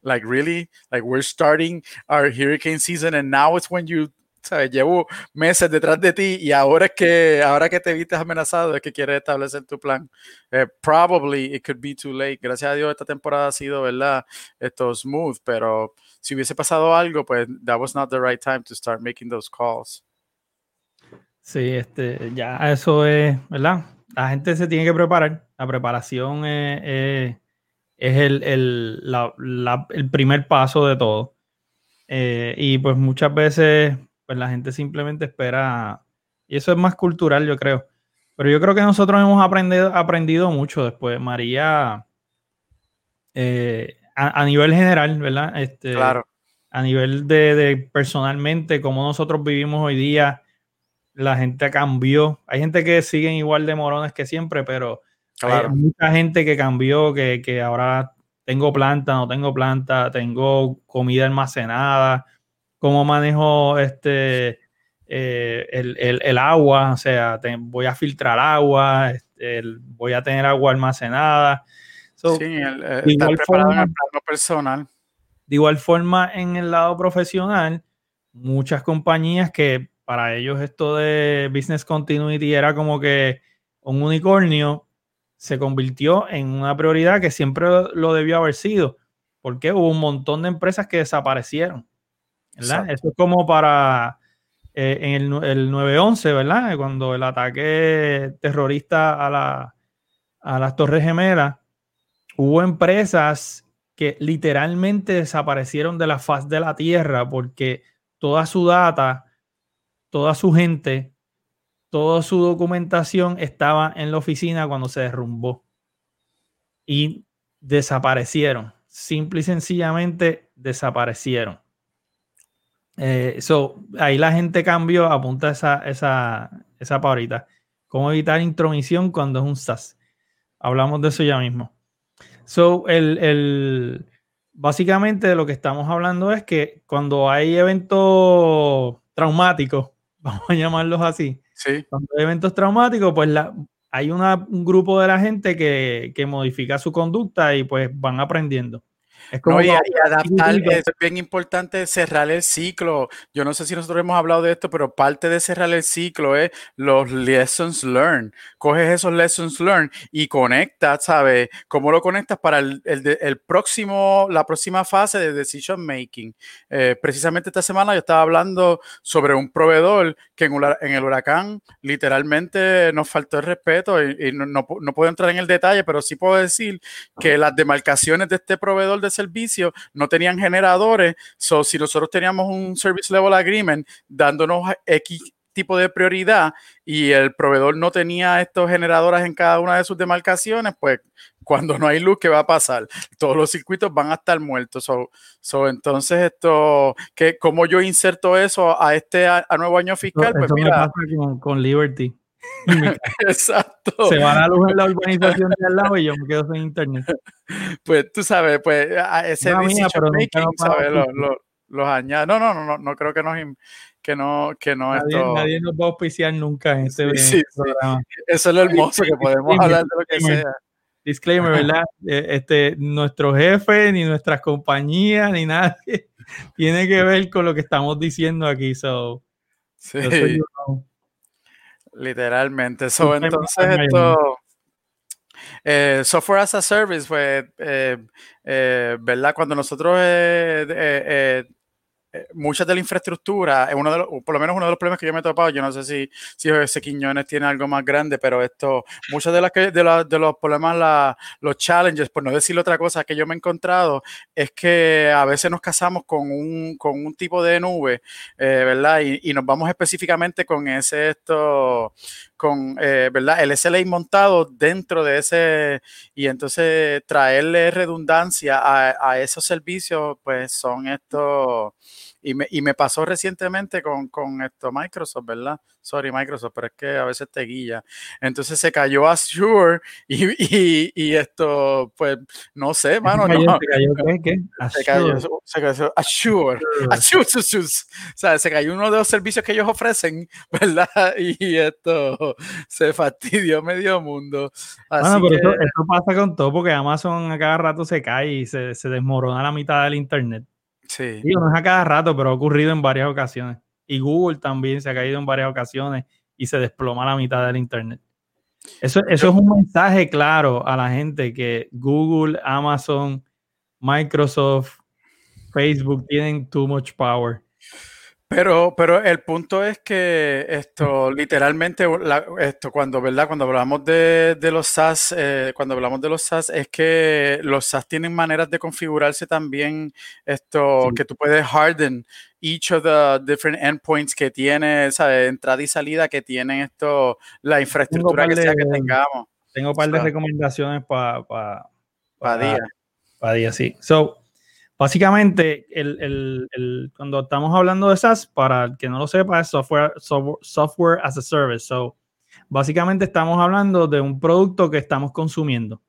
like really, like we're starting our hurricane season and now it's when you ¿sabes? Llevo meses detrás de ti y ahora es que, ahora que te viste amenazado es que quieres establecer tu plan. Eh, probably it could be too late. Gracias a Dios esta temporada ha sido, ¿verdad? Esto smooth, pero si hubiese pasado algo, pues that was not the right time to start making those calls. Sí, este, ya eso es, ¿verdad? La gente se tiene que preparar. La preparación es, es, es el, el, la, la, el, primer paso de todo. Eh, y pues muchas veces pues la gente simplemente espera, y eso es más cultural, yo creo. Pero yo creo que nosotros hemos aprendido, aprendido mucho después. María, eh, a, a, nivel general, ¿verdad? Este, claro. A nivel de, de, personalmente, como nosotros vivimos hoy día, la gente cambió. Hay gente que siguen igual de morones que siempre, pero claro. hay mucha gente que cambió, que, que ahora tengo planta, no tengo planta, tengo comida almacenada, cómo manejo este, eh, el, el, el, agua, o sea, te, voy a filtrar agua, este, el, voy a tener agua almacenada. So, sí, de igual forma, en el plano personal. De igual forma, en el lado profesional, muchas compañías que para ellos esto de business continuity era como que un unicornio se convirtió en una prioridad que siempre lo debió haber sido, porque hubo un montón de empresas que desaparecieron. ¿verdad? Eso es como para eh, en el, el 9-11, ¿verdad? Cuando el ataque terrorista a, la, a las Torres Gemelas, hubo empresas que literalmente desaparecieron de la faz de la Tierra porque toda su data, toda su gente, toda su documentación estaba en la oficina cuando se derrumbó. Y desaparecieron. Simple y sencillamente desaparecieron. Eh, so, ahí la gente cambió, apunta esa, esa, esa paurita. ¿Cómo evitar intromisión cuando es un SAS? Hablamos de eso ya mismo. So, el, el, básicamente de lo que estamos hablando es que cuando hay eventos traumáticos, vamos a llamarlos así, sí. cuando hay eventos traumáticos, pues la, hay una, un grupo de la gente que, que modifica su conducta y pues van aprendiendo. Es como no, y, y, adaptar, es bien importante cerrar el ciclo. Yo no sé si nosotros hemos hablado de esto, pero parte de cerrar el ciclo es los lessons learned. Coges esos lessons learned y conectas, ¿sabes? ¿Cómo lo conectas para el, el, el próximo, la próxima fase de decision making? Eh, precisamente esta semana yo estaba hablando sobre un proveedor que en, en el huracán literalmente nos faltó el respeto y, y no, no, no puedo entrar en el detalle, pero sí puedo decir que las demarcaciones de este proveedor de servicio no tenían generadores. So, si nosotros teníamos un Service Level Agreement dándonos X tipo de prioridad y el proveedor no tenía estos generadores en cada una de sus demarcaciones, pues cuando no hay luz, ¿qué va a pasar? Todos los circuitos van a estar muertos. So, so, entonces, esto, que ¿cómo yo inserto eso a este a, a nuevo año fiscal? Pues mira, con, con, Liberty. Exacto. Se va la luz en la urbanización de al lado y yo me quedo sin internet. Pues tú sabes, pues ese no, mía, making, no ¿sabes? Los, los, los añade. No, no, no, no, no creo que nos que no, que no nadie, esto... nadie nos va a auspiciar nunca en este sí, sí, programa. Sí. Eso es lo hermoso, que podemos hablar de lo que sea. disclaimer, ¿verdad? Eh, este, nuestro jefe, ni nuestras compañías, ni nadie tiene que ver con lo que estamos diciendo aquí. So, sí. Literalmente. So, entonces, esto. Eh, software as a service, pues, eh, eh, ¿verdad? Cuando nosotros eh, mucha de la infraestructura, es uno de los, por lo menos uno de los problemas que yo me he topado, yo no sé si, si ese Quiñones tiene algo más grande, pero esto, muchos de, las de, de los problemas, la, los challenges, por no decir otra cosa que yo me he encontrado, es que a veces nos casamos con un, con un tipo de nube, eh, ¿verdad? Y, y, nos vamos específicamente con ese, esto, con, eh, ¿verdad? El SLA montado dentro de ese, y entonces traerle redundancia a, a esos servicios, pues son estos y me, y me pasó recientemente con, con, esto Microsoft, ¿verdad? Sorry, Microsoft, pero es que a veces te guía. Entonces se cayó Azure y, y, y esto, pues, no sé, mano. ¿Se cayó, no. ¿Se cayó qué? qué? Se cayó, se cayó Azure. Azure. Azure. O sea, se cayó uno de los servicios que ellos ofrecen, ¿verdad? Y esto se fastidió medio mundo. Así bueno, pero que... esto, pasa con todo porque Amazon a cada rato se cae y se, se desmorona la mitad del internet. No es a cada rato, pero ha ocurrido en varias ocasiones. Y Google también se ha caído en varias ocasiones y se desploma la mitad del Internet. Eso, eso es un mensaje claro a la gente que Google, Amazon, Microsoft, Facebook tienen too much power. Pero, pero el punto es que esto, literalmente, la, esto, cuando, ¿verdad? Cuando hablamos de, de los SaaS, eh, cuando hablamos de los SaaS, es que los SaaS tienen maneras de configurarse también, esto, sí. que tú puedes harden each of the different endpoints que tiene, ¿sabes? Entrada y salida que tienen esto, la infraestructura que sea de, que tengamos. Tengo un par de recomendaciones para pa, pa, pa día. Para día, sí. So, Básicamente, el, el, el, cuando estamos hablando de SaaS, para el que no lo sepa, es software, software, as a service. So, básicamente estamos hablando de un producto que estamos consumiendo,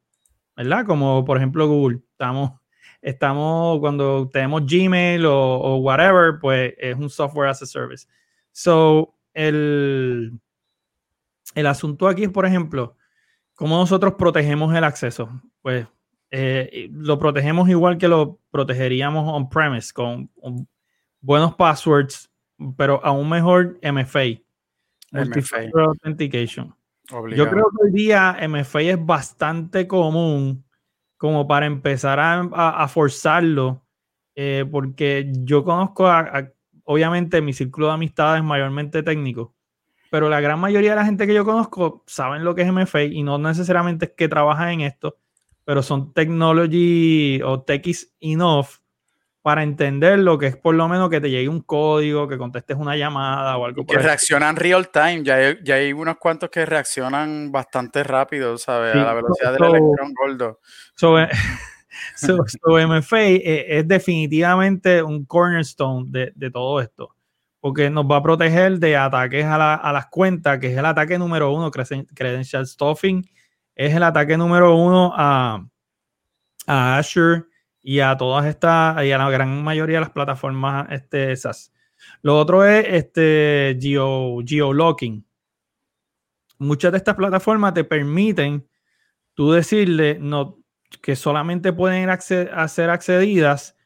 ¿verdad? Como por ejemplo Google. Estamos, estamos cuando tenemos Gmail o, o whatever, pues es un software as a service. So, el, el asunto aquí es, por ejemplo, cómo nosotros protegemos el acceso. Pues eh, lo protegemos igual que lo protegeríamos on-premise, con, con, buenos passwords, pero aún mejor MFA, Multi-Factor Authentication. Obligado. Yo creo que hoy día MFA es bastante común como para empezar a, a, a forzarlo, eh, porque yo conozco, a, obviamente mi círculo de amistades mayormente técnico, pero la gran mayoría de la gente que yo conozco saben lo que es MFA y no necesariamente es que trabajan en esto, pero son technology o techis enough para entender lo que es por lo menos que te llegue un código, que contestes una llamada o algo. Que reaccionan real time, ya hay, ya hay, unos cuantos que reaccionan bastante rápido, ¿sabes? Sí, a la velocidad so, del electrón gordo. So, so, so MFA es, definitivamente un cornerstone de, de, todo esto, porque nos va a proteger de ataques a, la, a las cuentas, que es el ataque número uno, credential stuffing, es el ataque número uno a, a Azure y a todas estas, y a la gran mayoría de las plataformas este, esas. Lo otro es este geo, geolocking. Muchas de estas plataformas te permiten tú decirle no, que solamente pueden ser accedidas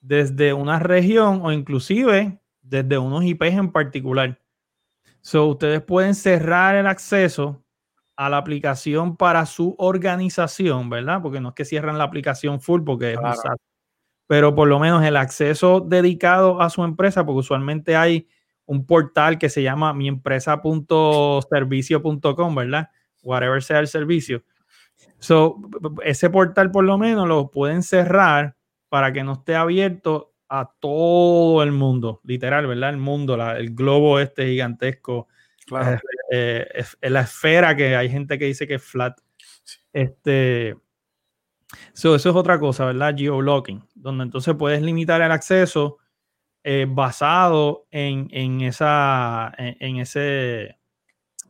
desde una región o inclusive desde unos IPs en particular. Ustedes pueden cerrar el acceso a la aplicación para su organización, ¿verdad? Porque no es que cierran la aplicación full porque claro. es un SaaS, pero por lo menos el acceso dedicado a su empresa, porque usualmente hay un portal que se llama miempresa.servicio.com, ¿verdad? Whatever sea el servicio. So, ese portal por lo menos lo pueden cerrar para que no esté abierto a todo el mundo, literal, ¿verdad? El mundo, la, el globo este gigantesco Claro. Eh, es, es, la esfera que hay gente que dice que es flat. Este, so, eso es otra cosa, ¿verdad? Geoblocking, donde entonces puedes limitar el acceso eh, basado en, en, esa, en, en ese...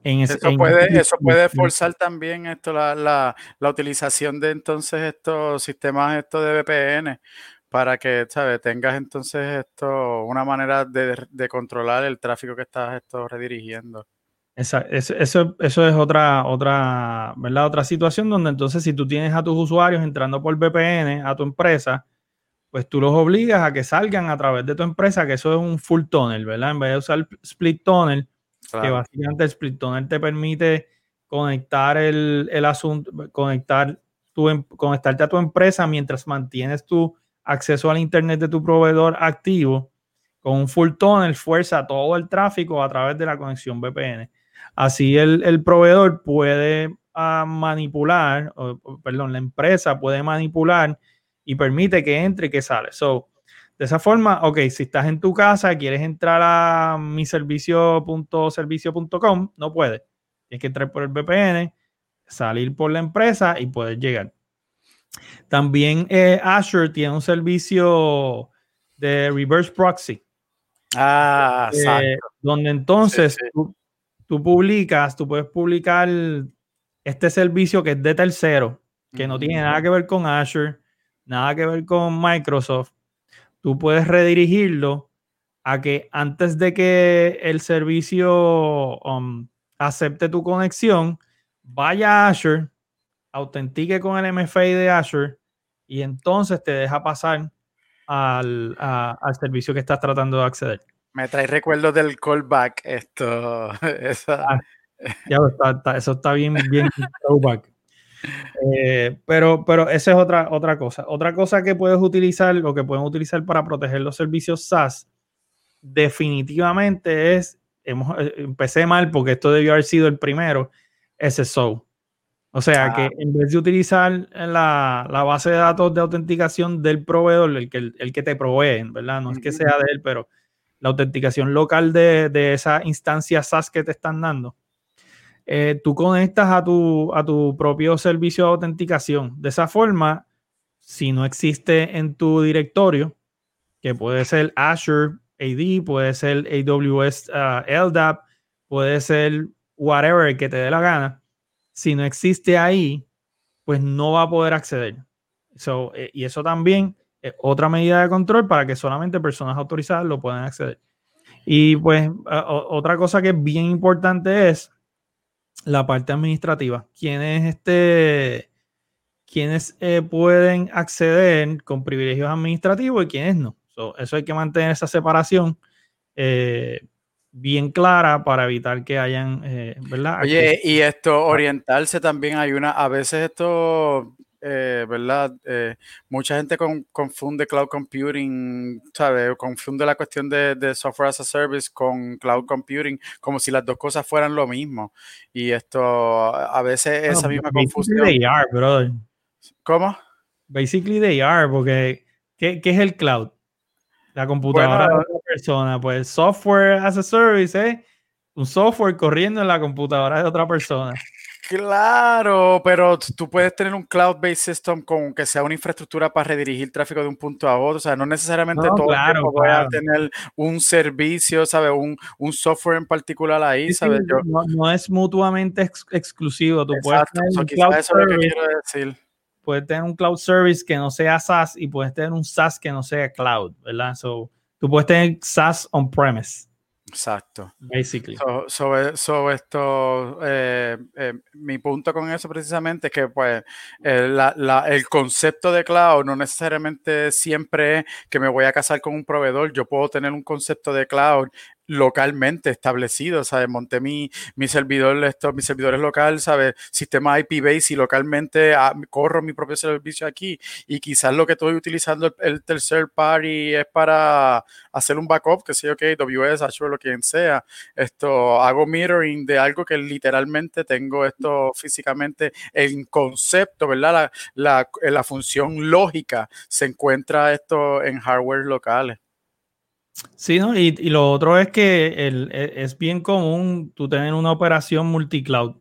En ese, eso, puede, eso puede forzar también esto, la, la, la, utilización de entonces estos sistemas estos de VPN para que ¿sabes? tengas entonces esto una manera de, de, controlar el tráfico que estás esto redirigiendo. Esa, eso, eso, eso es otra, otra, ¿verdad? Otra situación donde entonces si tú tienes a tus usuarios entrando por VPN a tu empresa, pues tú los obligas a que salgan a través de tu empresa, que eso es un full tunnel, ¿verdad? En vez de usar split tunnel, que básicamente el split tunnel te permite conectar el, el asunto, conectar tu, em, conectarte a tu empresa mientras mantienes tu acceso al internet de tu proveedor activo con un full tunnel fuerza todo el tráfico a través de la conexión VPN. Así el, proveedor puede ah, manipular, perdón, la empresa puede manipular y permite que entre y que sale. So, de esa forma, ok, si estás en tu casa, quieres entrar a mi servicio.servicio.com, no puedes. Tienes que entrar por el VPN, salir por la empresa y poder llegar. También eh, Azure tiene un servicio de reverse proxy. Ah, eh, donde entonces Tú, publicas, tú puedes publicar este servicio que es de tercero, que no tiene nada que ver con Azure, nada que ver con Microsoft. Tú puedes redirigirlo a que antes de que el servicio um, acepte tu conexión, vaya a Azure, autentique con el MFA de Azure y entonces te deja pasar al, al servicio que estás tratando de acceder. Me trae recuerdos del callback. Esto. Ah, ya, está, eso está bien, bien callback. Eh, pero, pero esa es otra, otra cosa. Otra cosa que puedes utilizar o que pueden utilizar para proteger los servicios SaaS, definitivamente es, hemos, eh, empecé mal porque esto debió haber sido el primero, SSO. O sea que ah. en vez de utilizar la, la, base de datos de autenticación del proveedor, el que, el, que te provee, ¿verdad? No es que sea de él, pero la autenticación local de, esa instancia SaaS que te están dando, eh, tú conectas a tu, a tu propio servicio de autenticación. De esa forma, si no existe en tu directorio, que puede ser Azure AD, puede ser AWS uh, LDAP, puede ser whatever que te dé la gana, si no existe ahí, pues no va a poder acceder. Eh, y eso también otra medida de control para que solamente personas autorizadas lo puedan acceder. Y pues otra cosa que es bien importante es la parte administrativa. ¿Quiénes, este, quienes eh, pueden acceder con privilegios administrativos y quiénes no? eso hay que mantener esa separación eh, bien clara para evitar que hayan, eh, ¿verdad? Oye, y esto, orientarse también hay una, a veces esto eh, ¿verdad? Eh, mucha gente confunde cloud computing, ¿sabes? Confunde la cuestión de, software as a service con cloud computing como si las dos cosas fueran lo mismo. Y esto, a veces esa misma confusión. They are, brother. ¿Cómo? Basically they are, porque ¿qué, es el cloud? La computadora de otra persona. Pues software as a service, ¿eh? Un software corriendo en la computadora de otra persona. Claro, pero tú puedes tener un cloud-based system con que sea una infraestructura para redirigir tráfico de un punto a otro. O sea, no necesariamente todo claro, el voy a tener un servicio, ¿sabes? Un, un, software en particular ahí, ¿sabes? no, es mutuamente exclusivo. Tú puedes tener un cloud service, Puedes tener un cloud service que no sea SaaS y puedes tener un SaaS que no sea cloud, ¿verdad? So, tú puedes tener SaaS on-premise. Exacto. Basically. Sobre esto, eh, eh, mi punto con eso precisamente es que pues el concepto de cloud no necesariamente siempre es que me voy a casar con un proveedor. Yo puedo tener un concepto de cloud localmente establecido, ¿sabes? Monté mi, mi servidor, esto, mis servidores local, ¿sabes? Sistema IP base y localmente ah, corro mi propio servicio aquí y quizás lo que estoy utilizando el, tercer party es para hacer un backup, que sé yo, que AWS, Azure, lo que sea. Esto, hago mirroring de algo que literalmente tengo esto físicamente en concepto, ¿verdad? La, la, la función lógica se encuentra esto en hardware locales. Sí, ¿no? Y, lo otro es que e, es bien común tú tener una operación multicloud.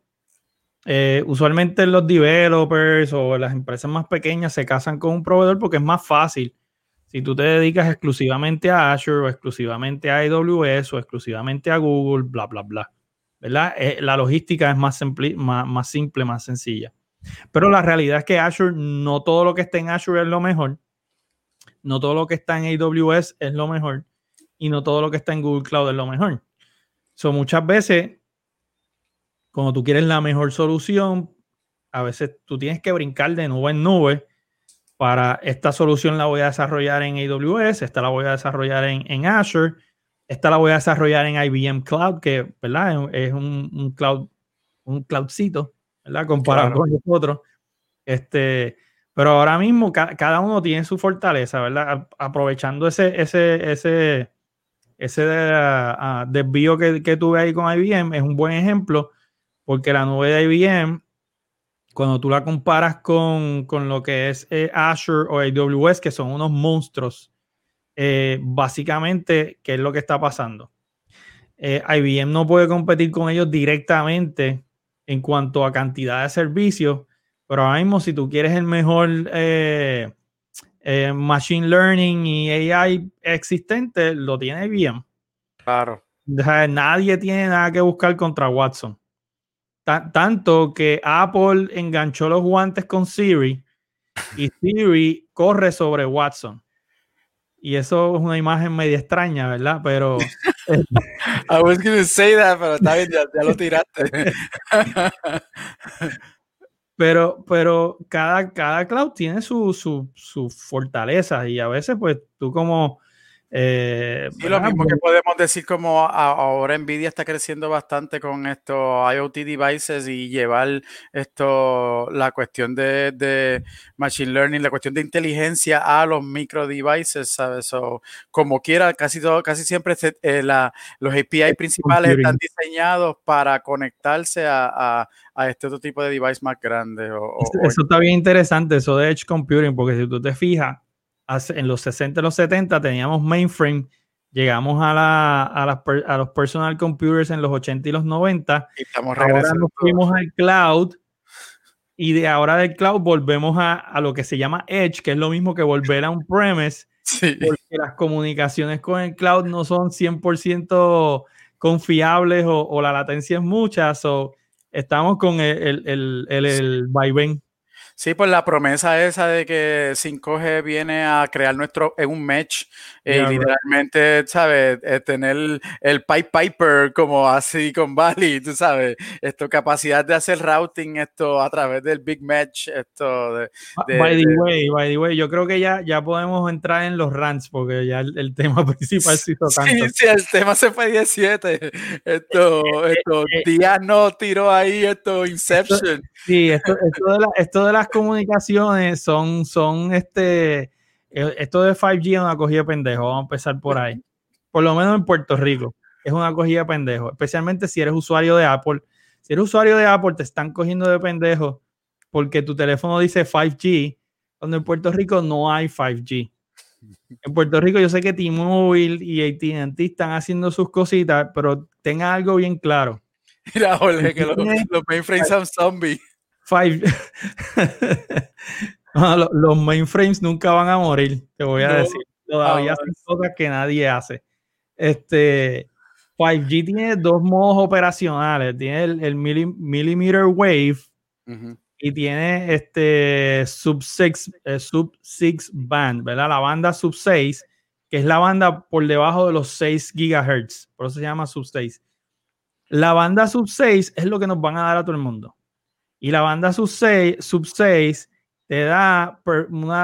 Eh, usualmente los developers o las empresas más pequeñas se casan con un proveedor porque es más fácil. Si tú te dedicas exclusivamente a Azure o exclusivamente a AWS o exclusivamente a Google, bla, bla, bla. ¿Verdad? Eh, la logística es más, simple, más, más simple, más sencilla. Pero la realidad es que Azure, no todo lo que está en Azure es lo mejor. No todo lo que está en AWS es lo mejor y no todo lo que está en Google Cloud es lo mejor. So, muchas veces cuando tú quieres la mejor solución, a veces tú tienes que brincar de nube en nube. Para esta solución la voy a desarrollar en AWS, esta la voy a desarrollar en, en Azure, esta la voy a desarrollar en IBM Cloud, que ¿verdad? es un, un cloud, un cloudcito, ¿verdad? Comparado con los otros. Este, pero ahora mismo cada uno tiene su fortaleza, ¿verdad? Aprovechando ese, ese, ese, ese uh, desvío que, que, tuve ahí con IBM, es un buen ejemplo, porque la nube de IBM, cuando tú la comparas con, con lo que es eh, Azure o AWS, que son unos monstruos, eh, básicamente, ¿qué es lo que está pasando? Eh, IBM no puede competir con ellos directamente en cuanto a cantidad de servicios, pero ahora mismo, si tú quieres el mejor eh, Machine Learning y AI existente, lo tiene bien. Claro. nadie tiene nada que buscar contra Watson. tanto que Apple enganchó los guantes con Siri y Siri corre sobre Watson. Y eso es una imagen media extraña, ¿verdad? Pero. I was going to say that, pero está bien, ya, ya lo tiraste. Pero, pero cada, cada cloud tiene su, su, su fortaleza y a veces pues tú como eh, lo mismo que podemos decir como ahora Nvidia está creciendo bastante con estos IoT devices y llevar esto, la cuestión de, machine learning, la cuestión de inteligencia a los micro devices, ¿sabes? como quiera, casi todo, casi siempre eh, los API principales están diseñados para conectarse a, este otro tipo de device más grande. eso está bien interesante, eso de Edge Computing, porque si tú te fijas, en los 60 y los 70 teníamos mainframe, llegamos a, la, a, los personal computers en los 80 y los 90. Y estamos ahora nos fuimos al cloud y de ahora del cloud volvemos a, a, lo que se llama Edge, que es lo mismo que volver a un premise, porque las comunicaciones con el cloud no son 100% confiables o, o, la latencia es mucha, o estamos con el, el, el, el vaivén. Sí, pues la promesa esa de que 5G viene a crear nuestro, en un match eh, y literalmente, ¿sabes? Eh, tener el Pipe Piper como así con Valley, tú sabes, esto, capacidad de hacer routing esto a través del Big Match, esto de, ah, by the way, by the way, yo creo que ya, ya podemos entrar en los rants porque ya el, tema principal se hizo tanto. Sí, sí, el tema se fue 17. Esto, esto, Díaz no tiró ahí esto, Inception. Sí, esto, esto, de, la, esto de las comunicaciones son, son este, eh, esto de 5G es una cogida de pendejo, vamos a empezar por ahí. Por lo menos en Puerto Rico, es una cogida de pendejo, especialmente si eres usuario de Apple. Si eres usuario de Apple, te están cogiendo de pendejo porque tu teléfono dice 5G, cuando en Puerto Rico no hay 5G. En Puerto Rico yo sé que T-Mobile y AT&T están haciendo sus cositas, pero tenga algo bien claro. Mira, Jorge, que los, los mainframes son zombies. los, mainframes nunca van a morir, te voy a decir. Todavía son cosas que nadie hace. Este 5G tiene dos modos operacionales. Tiene el, millimeter wave y tiene este sub 6 eh, sub six band, ¿verdad? La banda sub 6, que es la banda por debajo de los 6 gigahertz. Por eso se llama sub 6. La banda sub 6 es lo que nos van a dar a todo el mundo. Y la banda sub 6, sub 6 te da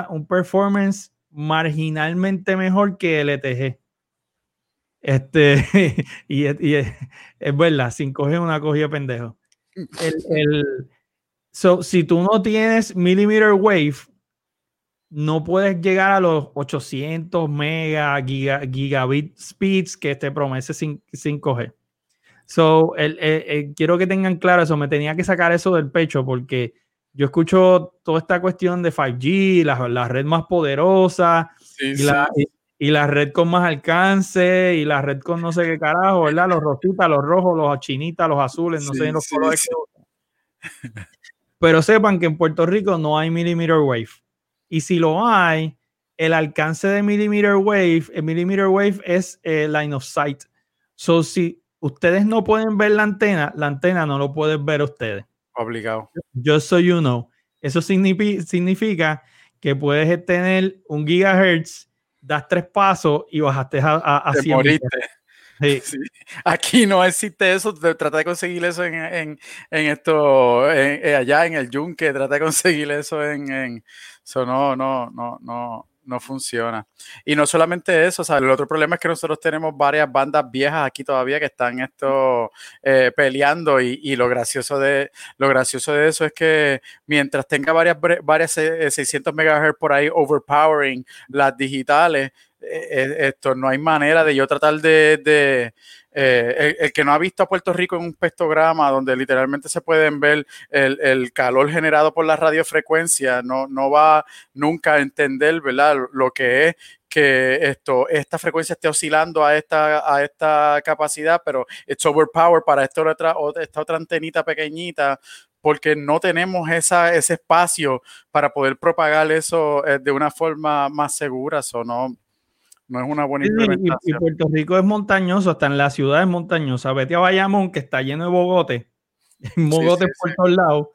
un performance marginalmente mejor que LTG. Este, y, es, verdad, 5G es una cogida pendejo. El, so, si tú no tienes millimeter wave, no puedes llegar a los 800 mega gigabit speeds que te promete 5G. So, el, quiero que tengan claro eso, me tenía que sacar eso del pecho porque yo escucho toda esta cuestión de 5G, la, la red más poderosa y, La, y, la, red con más alcance y la red con no sé qué carajo, ¿verdad? Los rositas, los rojos, los chinitas, los azules, no sé los colores Pero sepan que en Puerto Rico no hay millimeter wave. Y si lo hay, el alcance de millimeter wave, el millimeter wave es eh, line of sight. So, si ustedes no pueden ver la antena, la antena no lo pueden ver ustedes. Obligado. Yo soy uno. Eso significa que puedes tener un gigahertz, das tres pasos y bajaste a, a, Sí. Sí. Aquí no existe eso. Trata de conseguir eso en, en, en esto, en- eh, allá en el Yunque. Trata de conseguir eso en, en eso no, no, no, no, no funciona. Y no solamente eso, o sea, el otro problema es que nosotros tenemos varias bandas viejas aquí todavía que están esto eh, peleando y, y lo gracioso de lo gracioso de eso es que mientras tenga varias varias eh, 600 MHz por ahí overpowering las digitales, eh, eh, esto no hay manera de yo tratar de eh, el, que no ha visto a Puerto Rico en un pestograma donde literalmente se pueden ver el, calor generado por la radiofrecuencia, no, no va nunca a entender, ¿verdad? Lo que es que esto, esta frecuencia esté oscilando a esta, a esta capacidad, pero it's overpowered para esta otra, esta otra antenita pequeñita, porque no tenemos esa, ese espacio para poder propagar eso eh, de una forma más segura, no, no es una buena sí, y- y, implementación. Puerto Rico es montañoso, hasta en la ciudad es montañosa. Vete a Bayamón, que está lleno de bogotes, bogotes sí, por sí. todos lados,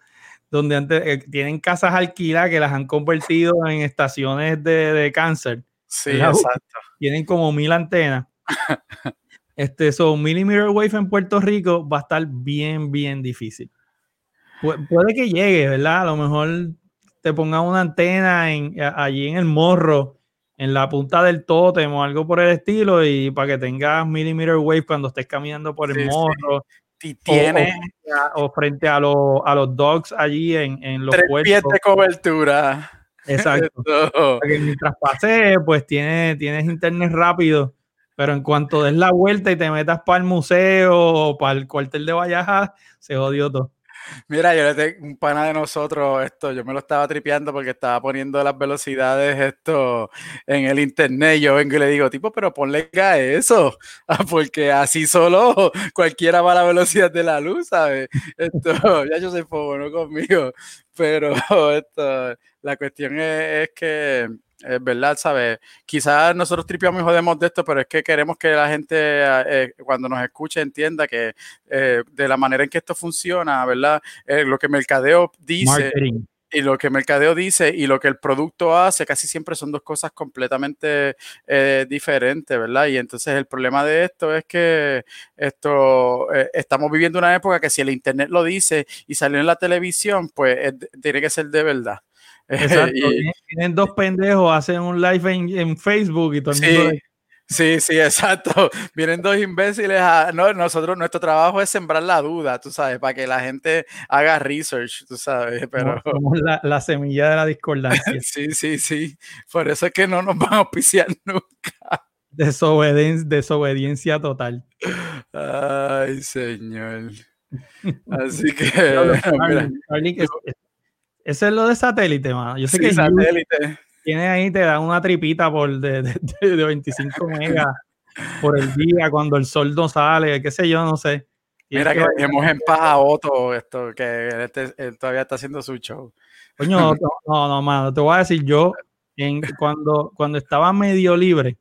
donde antes eh, tienen casas alquiladas que las han convertido en estaciones de, de cáncer. Sí, ¿verdad? exacto. Tienen como mil antenas. Este, so, millimeter wave en Puerto Rico va a estar bien, bien difícil. Pu- puede que llegue, ¿verdad? A lo mejor te ponga una antena en, allí en el morro, en la punta del tótem o algo por el estilo, y para que tengas millimeter wave cuando estés caminando por el Sí, sí. morro, o- tiene o, o frente a, los- a los dogs allí en, en los tres pies puertos. de cobertura. Exacto. Mientras pase, pues tiene, tienes internet rápido, pero en cuanto des la vuelta y te metas para el museo o para el cuartel de Vallaja, se jodió todo. Mira, yo le tengo un pana de nosotros, esto, yo me lo estaba tripeando porque estaba poniendo las velocidades esto en el internet. Yo vengo y le digo, tipo, pero ponle a eso, porque así solo cualquiera va a la velocidad de la luz, ¿sabes? Esto, ya yo soy no conmigo, pero esto, la cuestión es, es que es verdad, ¿sabes? Quizás nosotros tripeamos y jodemos de esto, pero es que queremos que la gente eh, cuando nos escuche entienda que eh, de la manera en que esto funciona, ¿verdad? Eh, lo que Mercadeo dice Marketing. y lo que Mercadeo dice y lo que el producto hace casi siempre son dos cosas completamente eh, diferentes, ¿verdad? Y entonces el problema de esto es que esto eh, estamos viviendo una época que si el internet lo dice y salió en la televisión, pues tiene que ser de verdad. Exacto. Y- Tienen- dos pendejos, hacen un live en, en Facebook y todo el mundo Sí, sí, sí, exacto. Vienen dos imbéciles a... No, nosotros, nuestro trabajo es sembrar la duda, tú sabes, para que la gente haga research, tú sabes, pero... somos- somos la, la semilla de la discordancia. Sí, sí, sí. Por eso es que no nos van a auspiciar nunca. Desobediencia, desobediencia total. Ay, señor. Así que, mira, eso es lo de satélite, mano. Yo sé sí, que satélite. tiene ahí, te da una tripita por de, de, de- de 25 megas por el día cuando el sol no sale, qué sé yo, no sé. Tienes Mira que dejemos en paz a Otto, esto, que él, este- él todavía está haciendo su show. Coño, no, no, no, mano, te voy a decir, yo en, cuando, cuando estaba medio libre,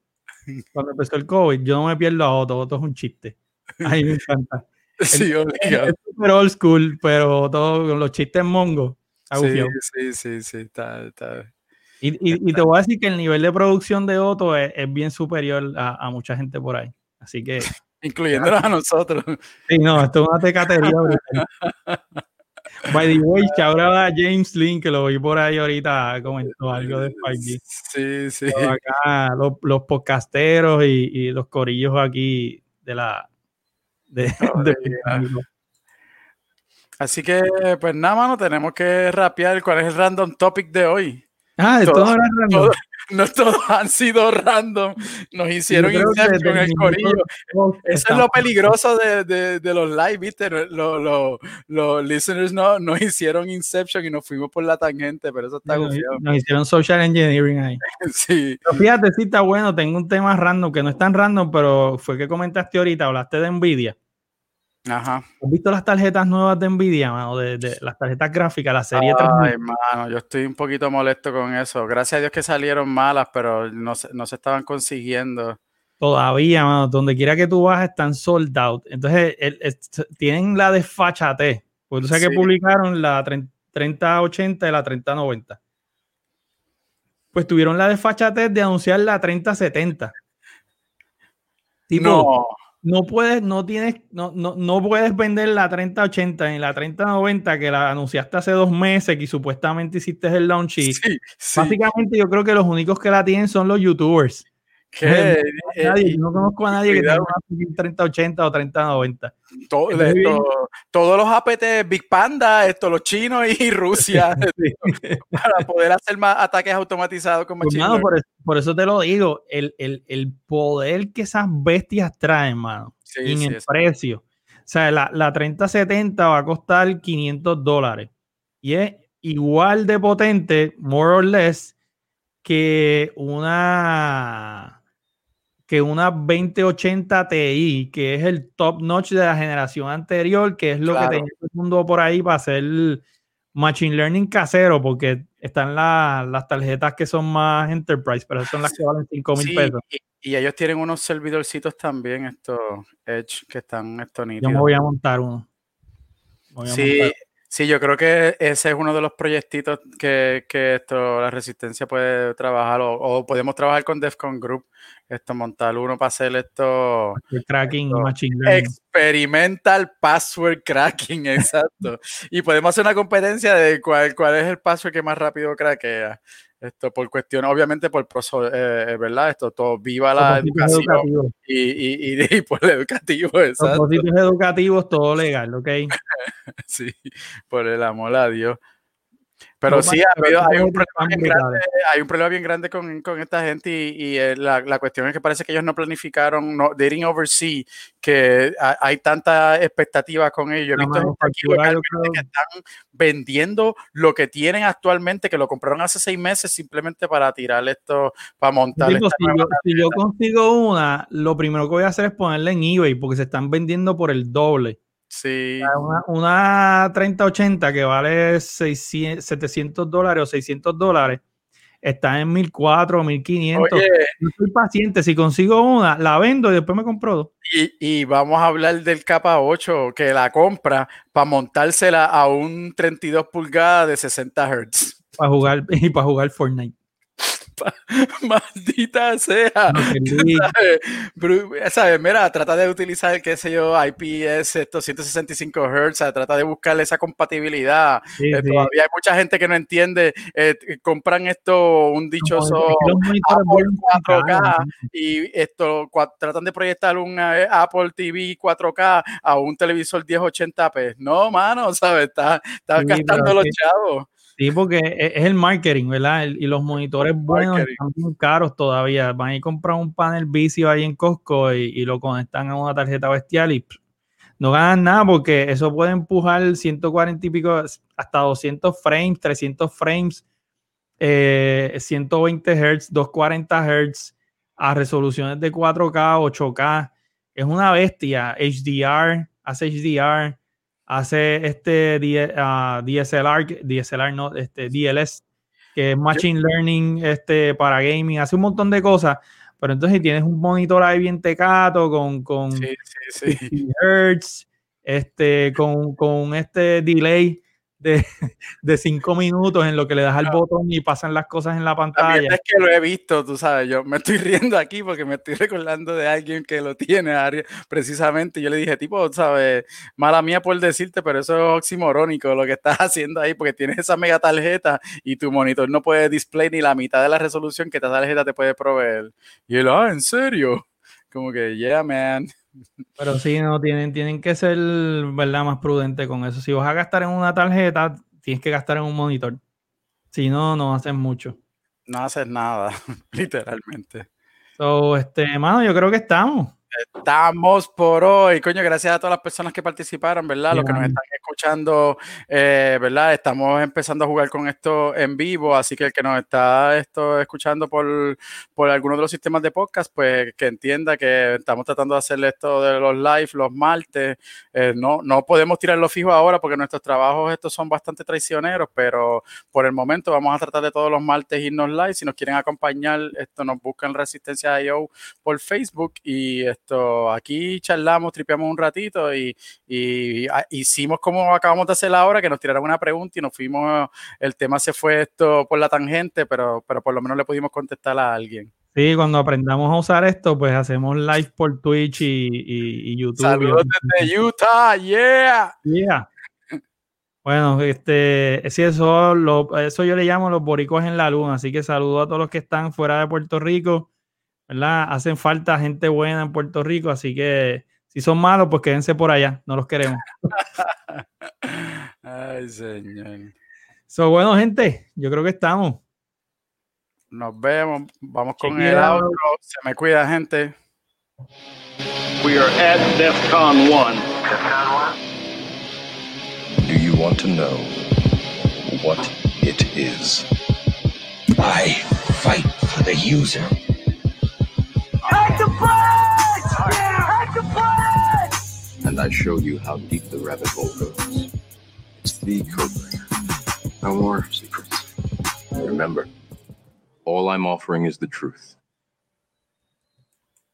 cuando empezó el COVID, yo no me pierdo a Otto, Otto es un chiste. A mí me encanta. Sí, obligado. Es super old school, pero todo con los chistes mongos. Sí, sí, sí, sí, está, está. Y, y- y te voy a decir que el nivel de producción de Otto es, es bien superior a, a mucha gente por ahí. Así que, Incluyéndonos a nosotros. sí, no, esto es una tecatería. By the way, ahora a James Lynn, que lo vi por ahí ahorita, comentó algo de 5G. Sí, sí. Pero acá los, los podcasteros y, y los corillos aquí de la... De, de- Así que, pues nada, mano, tenemos que rapear cuál es el random topic de hoy. ah, esto todo- random. No todos han sido random. Nos hicieron Inception desde el corillo. Eso es lo peligroso de, de- de los live, ¿viste? Los, los- los listeners no, nos hicieron Inception y nos fuimos por la tangente, pero eso está nos, gufiado. nos hicieron social engineering ahí. Sí, Pero fíjate, sí está bueno. Tengo un tema random que no es tan random, pero fue que comentaste ahorita, hablaste de Nvidia. Ajá. ¿Has visto las tarjetas nuevas de Nvidia, mano? De, de las tarjetas gráficas, la serie 3000? Ay, mano, yo estoy un poquito molesto con eso. Gracias a Dios que salieron malas, pero no, se- no se estaban consiguiendo. Todavía, mano, donde quiera que tú vas están sold out. Entonces, el- el- tienen la desfachate. Porque tú sabes que publicaron la 30 3080 y la 3090. Pues tuvieron la desfachatez de anunciar la 3070. Tipo, No, no puedes, no tienes, no, no, no puedes vender la 3080 ni la 3090 que la anunciaste hace dos meses y supuestamente hiciste el launch. Y Sí, sí. Básicamente, yo creo que los únicos que la tienen son los youtubers. Que, eh, Nadie, no conozco a nadie que tenga cuidado. una 3080 o 3090. to- es muy bien. esto- todos los APT Big Panda, esto, los chinos y Rusia, para poder hacer más ataques automatizados con Pues, mano, por, eso, por eso te lo digo, el, el- el poder que esas bestias traen, mano, Sí, y en sí, el precio. O sea, la, la 3070 va a costar 500 dólares y es igual de potente, more or less, que una que una 2080 Ti, que es el top notch de la generación anterior, que es lo Claro. que tenía todo el mundo por ahí para hacer machine learning casero, porque están la- las tarjetas que son más enterprise, pero son las que valen 5 mil Sí, pesos. y, y ellos tienen unos servidorcitos también, estos Edge, que están estos Yo me nítidos. voy a montar uno. A Sí, montar. Sí, yo creo que ese es uno de los proyectitos que, que esto, la resistencia puede trabajar, o, o podemos trabajar con Defcon Group, esto, montar uno para hacer esto. El cracking Esto, machine learning. Experimental password cracking, exacto. y podemos hacer una competencia de cuál, cuál es el password que más rápido craquea. Esto por cuestión, obviamente por proso- eh, ¿verdad? Esto todo, viva la educación y, y, y, y por el educativo, exacto. Propósitos educativos, todo legal, ¿ok? Sí, por el amor a Dios. Pero No, sí, ha habido- hay, un problema bien grande, hay un problema bien grande con, con esta gente y, y, eh, la, la cuestión es que parece que ellos no planificaron, no, they didn't oversee que ha- hay tanta expectativa con ellos. He La visto aquí que están vendiendo lo que tienen actualmente, que lo compraron hace seis meses simplemente para tirar esto, para montar esta si, yo, si yo consigo una, lo primero que voy a hacer es ponerla en eBay porque se están vendiendo por el doble. Sí, Una, una 3080 que vale 600, 700 dólares o 600 dólares está en 1400 o 1500. Oye, Yo soy paciente. Si consigo una, la vendo y después me compro dos. Y, y vamos a hablar del capa 8 que la compra para montársela a un 32 pulgadas de 60 Hz. Para jugar y para jugar Fortnite. Maldita sea. ¿Sabes? ¿sabes? Mira, trata de utilizar, qué sé yo, IPS, estos 165 Hz, ¿sabes? trata de buscarle esa compatibilidad. Sí, Eh, sí. Todavía hay mucha gente que no entiende, eh, compran esto, un dichoso Apple vuelven 4K caros, y esto cua- tratan de proyectar un eh, Apple TV 4K a un televisor 1080p. No, mano, ¿sabes? Está, está Sí, gastando pero los chavos. Sí, porque e- es el marketing, ¿verdad? El- y los monitores buenos marketing. están muy caros todavía. Van a ir a comprar un panel vicio ahí en Costco y, y lo conectan a una tarjeta bestial y pff, no ganan nada porque eso puede empujar 140 y pico, hasta 200 frames, 300 frames, eh, 120 Hz, 240 Hz a resoluciones de 4K, 8K. Es una bestia. HDR, hace HDR, hace este D- ah, DSLR, DSLR no, este DLS, que es Machine Learning este, para gaming, hace un montón de cosas. Pero entonces si tienes un monitor ahí bien tecato con, con Sí, sí, sí. 60 Hz, este, con, con este delay de, de cinco minutos en lo que le das al botón y pasan las cosas en la La pantalla. es que lo he visto, tú sabes, yo me estoy riendo aquí porque me estoy recordando de alguien que lo tiene precisamente. Yo le dije, tipo, sabes, mala mía por decirte, pero eso es oximorónico lo que estás haciendo ahí porque tienes esa mega tarjeta y tu monitor no puede display ni la mitad de la resolución que esta tarjeta te puede proveer. Y él, ah, ¿en serio? Como que, yeah, man. Pero sí, no, tienen, tienen que ser, ¿verdad? Más prudente con eso. Si vas a gastar en una tarjeta, tienes que gastar en un monitor. Si no, no hacen mucho. No haces nada, literalmente. So, este, mano, yo creo que estamos. Estamos por hoy, coño, gracias a todas las personas que participaron, ¿verdad? Los que nos están escuchando, eh, ¿verdad? Estamos empezando a jugar con esto en vivo, así que el que nos está esto escuchando por, por alguno de los sistemas de podcast, pues que entienda que estamos tratando de hacer esto de los live los martes. Eh, no, no podemos tirarlo fijo ahora porque nuestros trabajos estos son bastante traicioneros, pero por el momento vamos a tratar de todos los martes irnos live. Si nos quieren acompañar, esto nos buscan Resistencia IO por Facebook y esto aquí charlamos, tripeamos un ratito y, y, hicimos como acabamos de hacer ahora, que nos tiraron una pregunta y nos fuimos, el tema se fue esto por la tangente, pero, pero por lo menos le pudimos contestar a alguien. Sí, cuando aprendamos a usar esto, pues hacemos live por Twitch y, y- y YouTube. Saludos desde Utah, yeah. Yeah. Bueno, este, sí, eso, lo- eso yo le llamo los boricos en la luna, así que saludo a todos los que están fuera de Puerto Rico, ¿verdad? Hacen falta gente buena en Puerto Rico, así que si son malos, pues quédense por allá, no los queremos. Ay, señor. So, bueno, gente, yo creo que estamos. Nos vemos. Vamos con el outro. Se me cuida, gente. We are at DEFCON 1. Do you want to know what it is? I fight for the user. And I show you how deep the rabbit hole goes. It's the breaker. No more secrets. Remember, all I'm offering is the truth.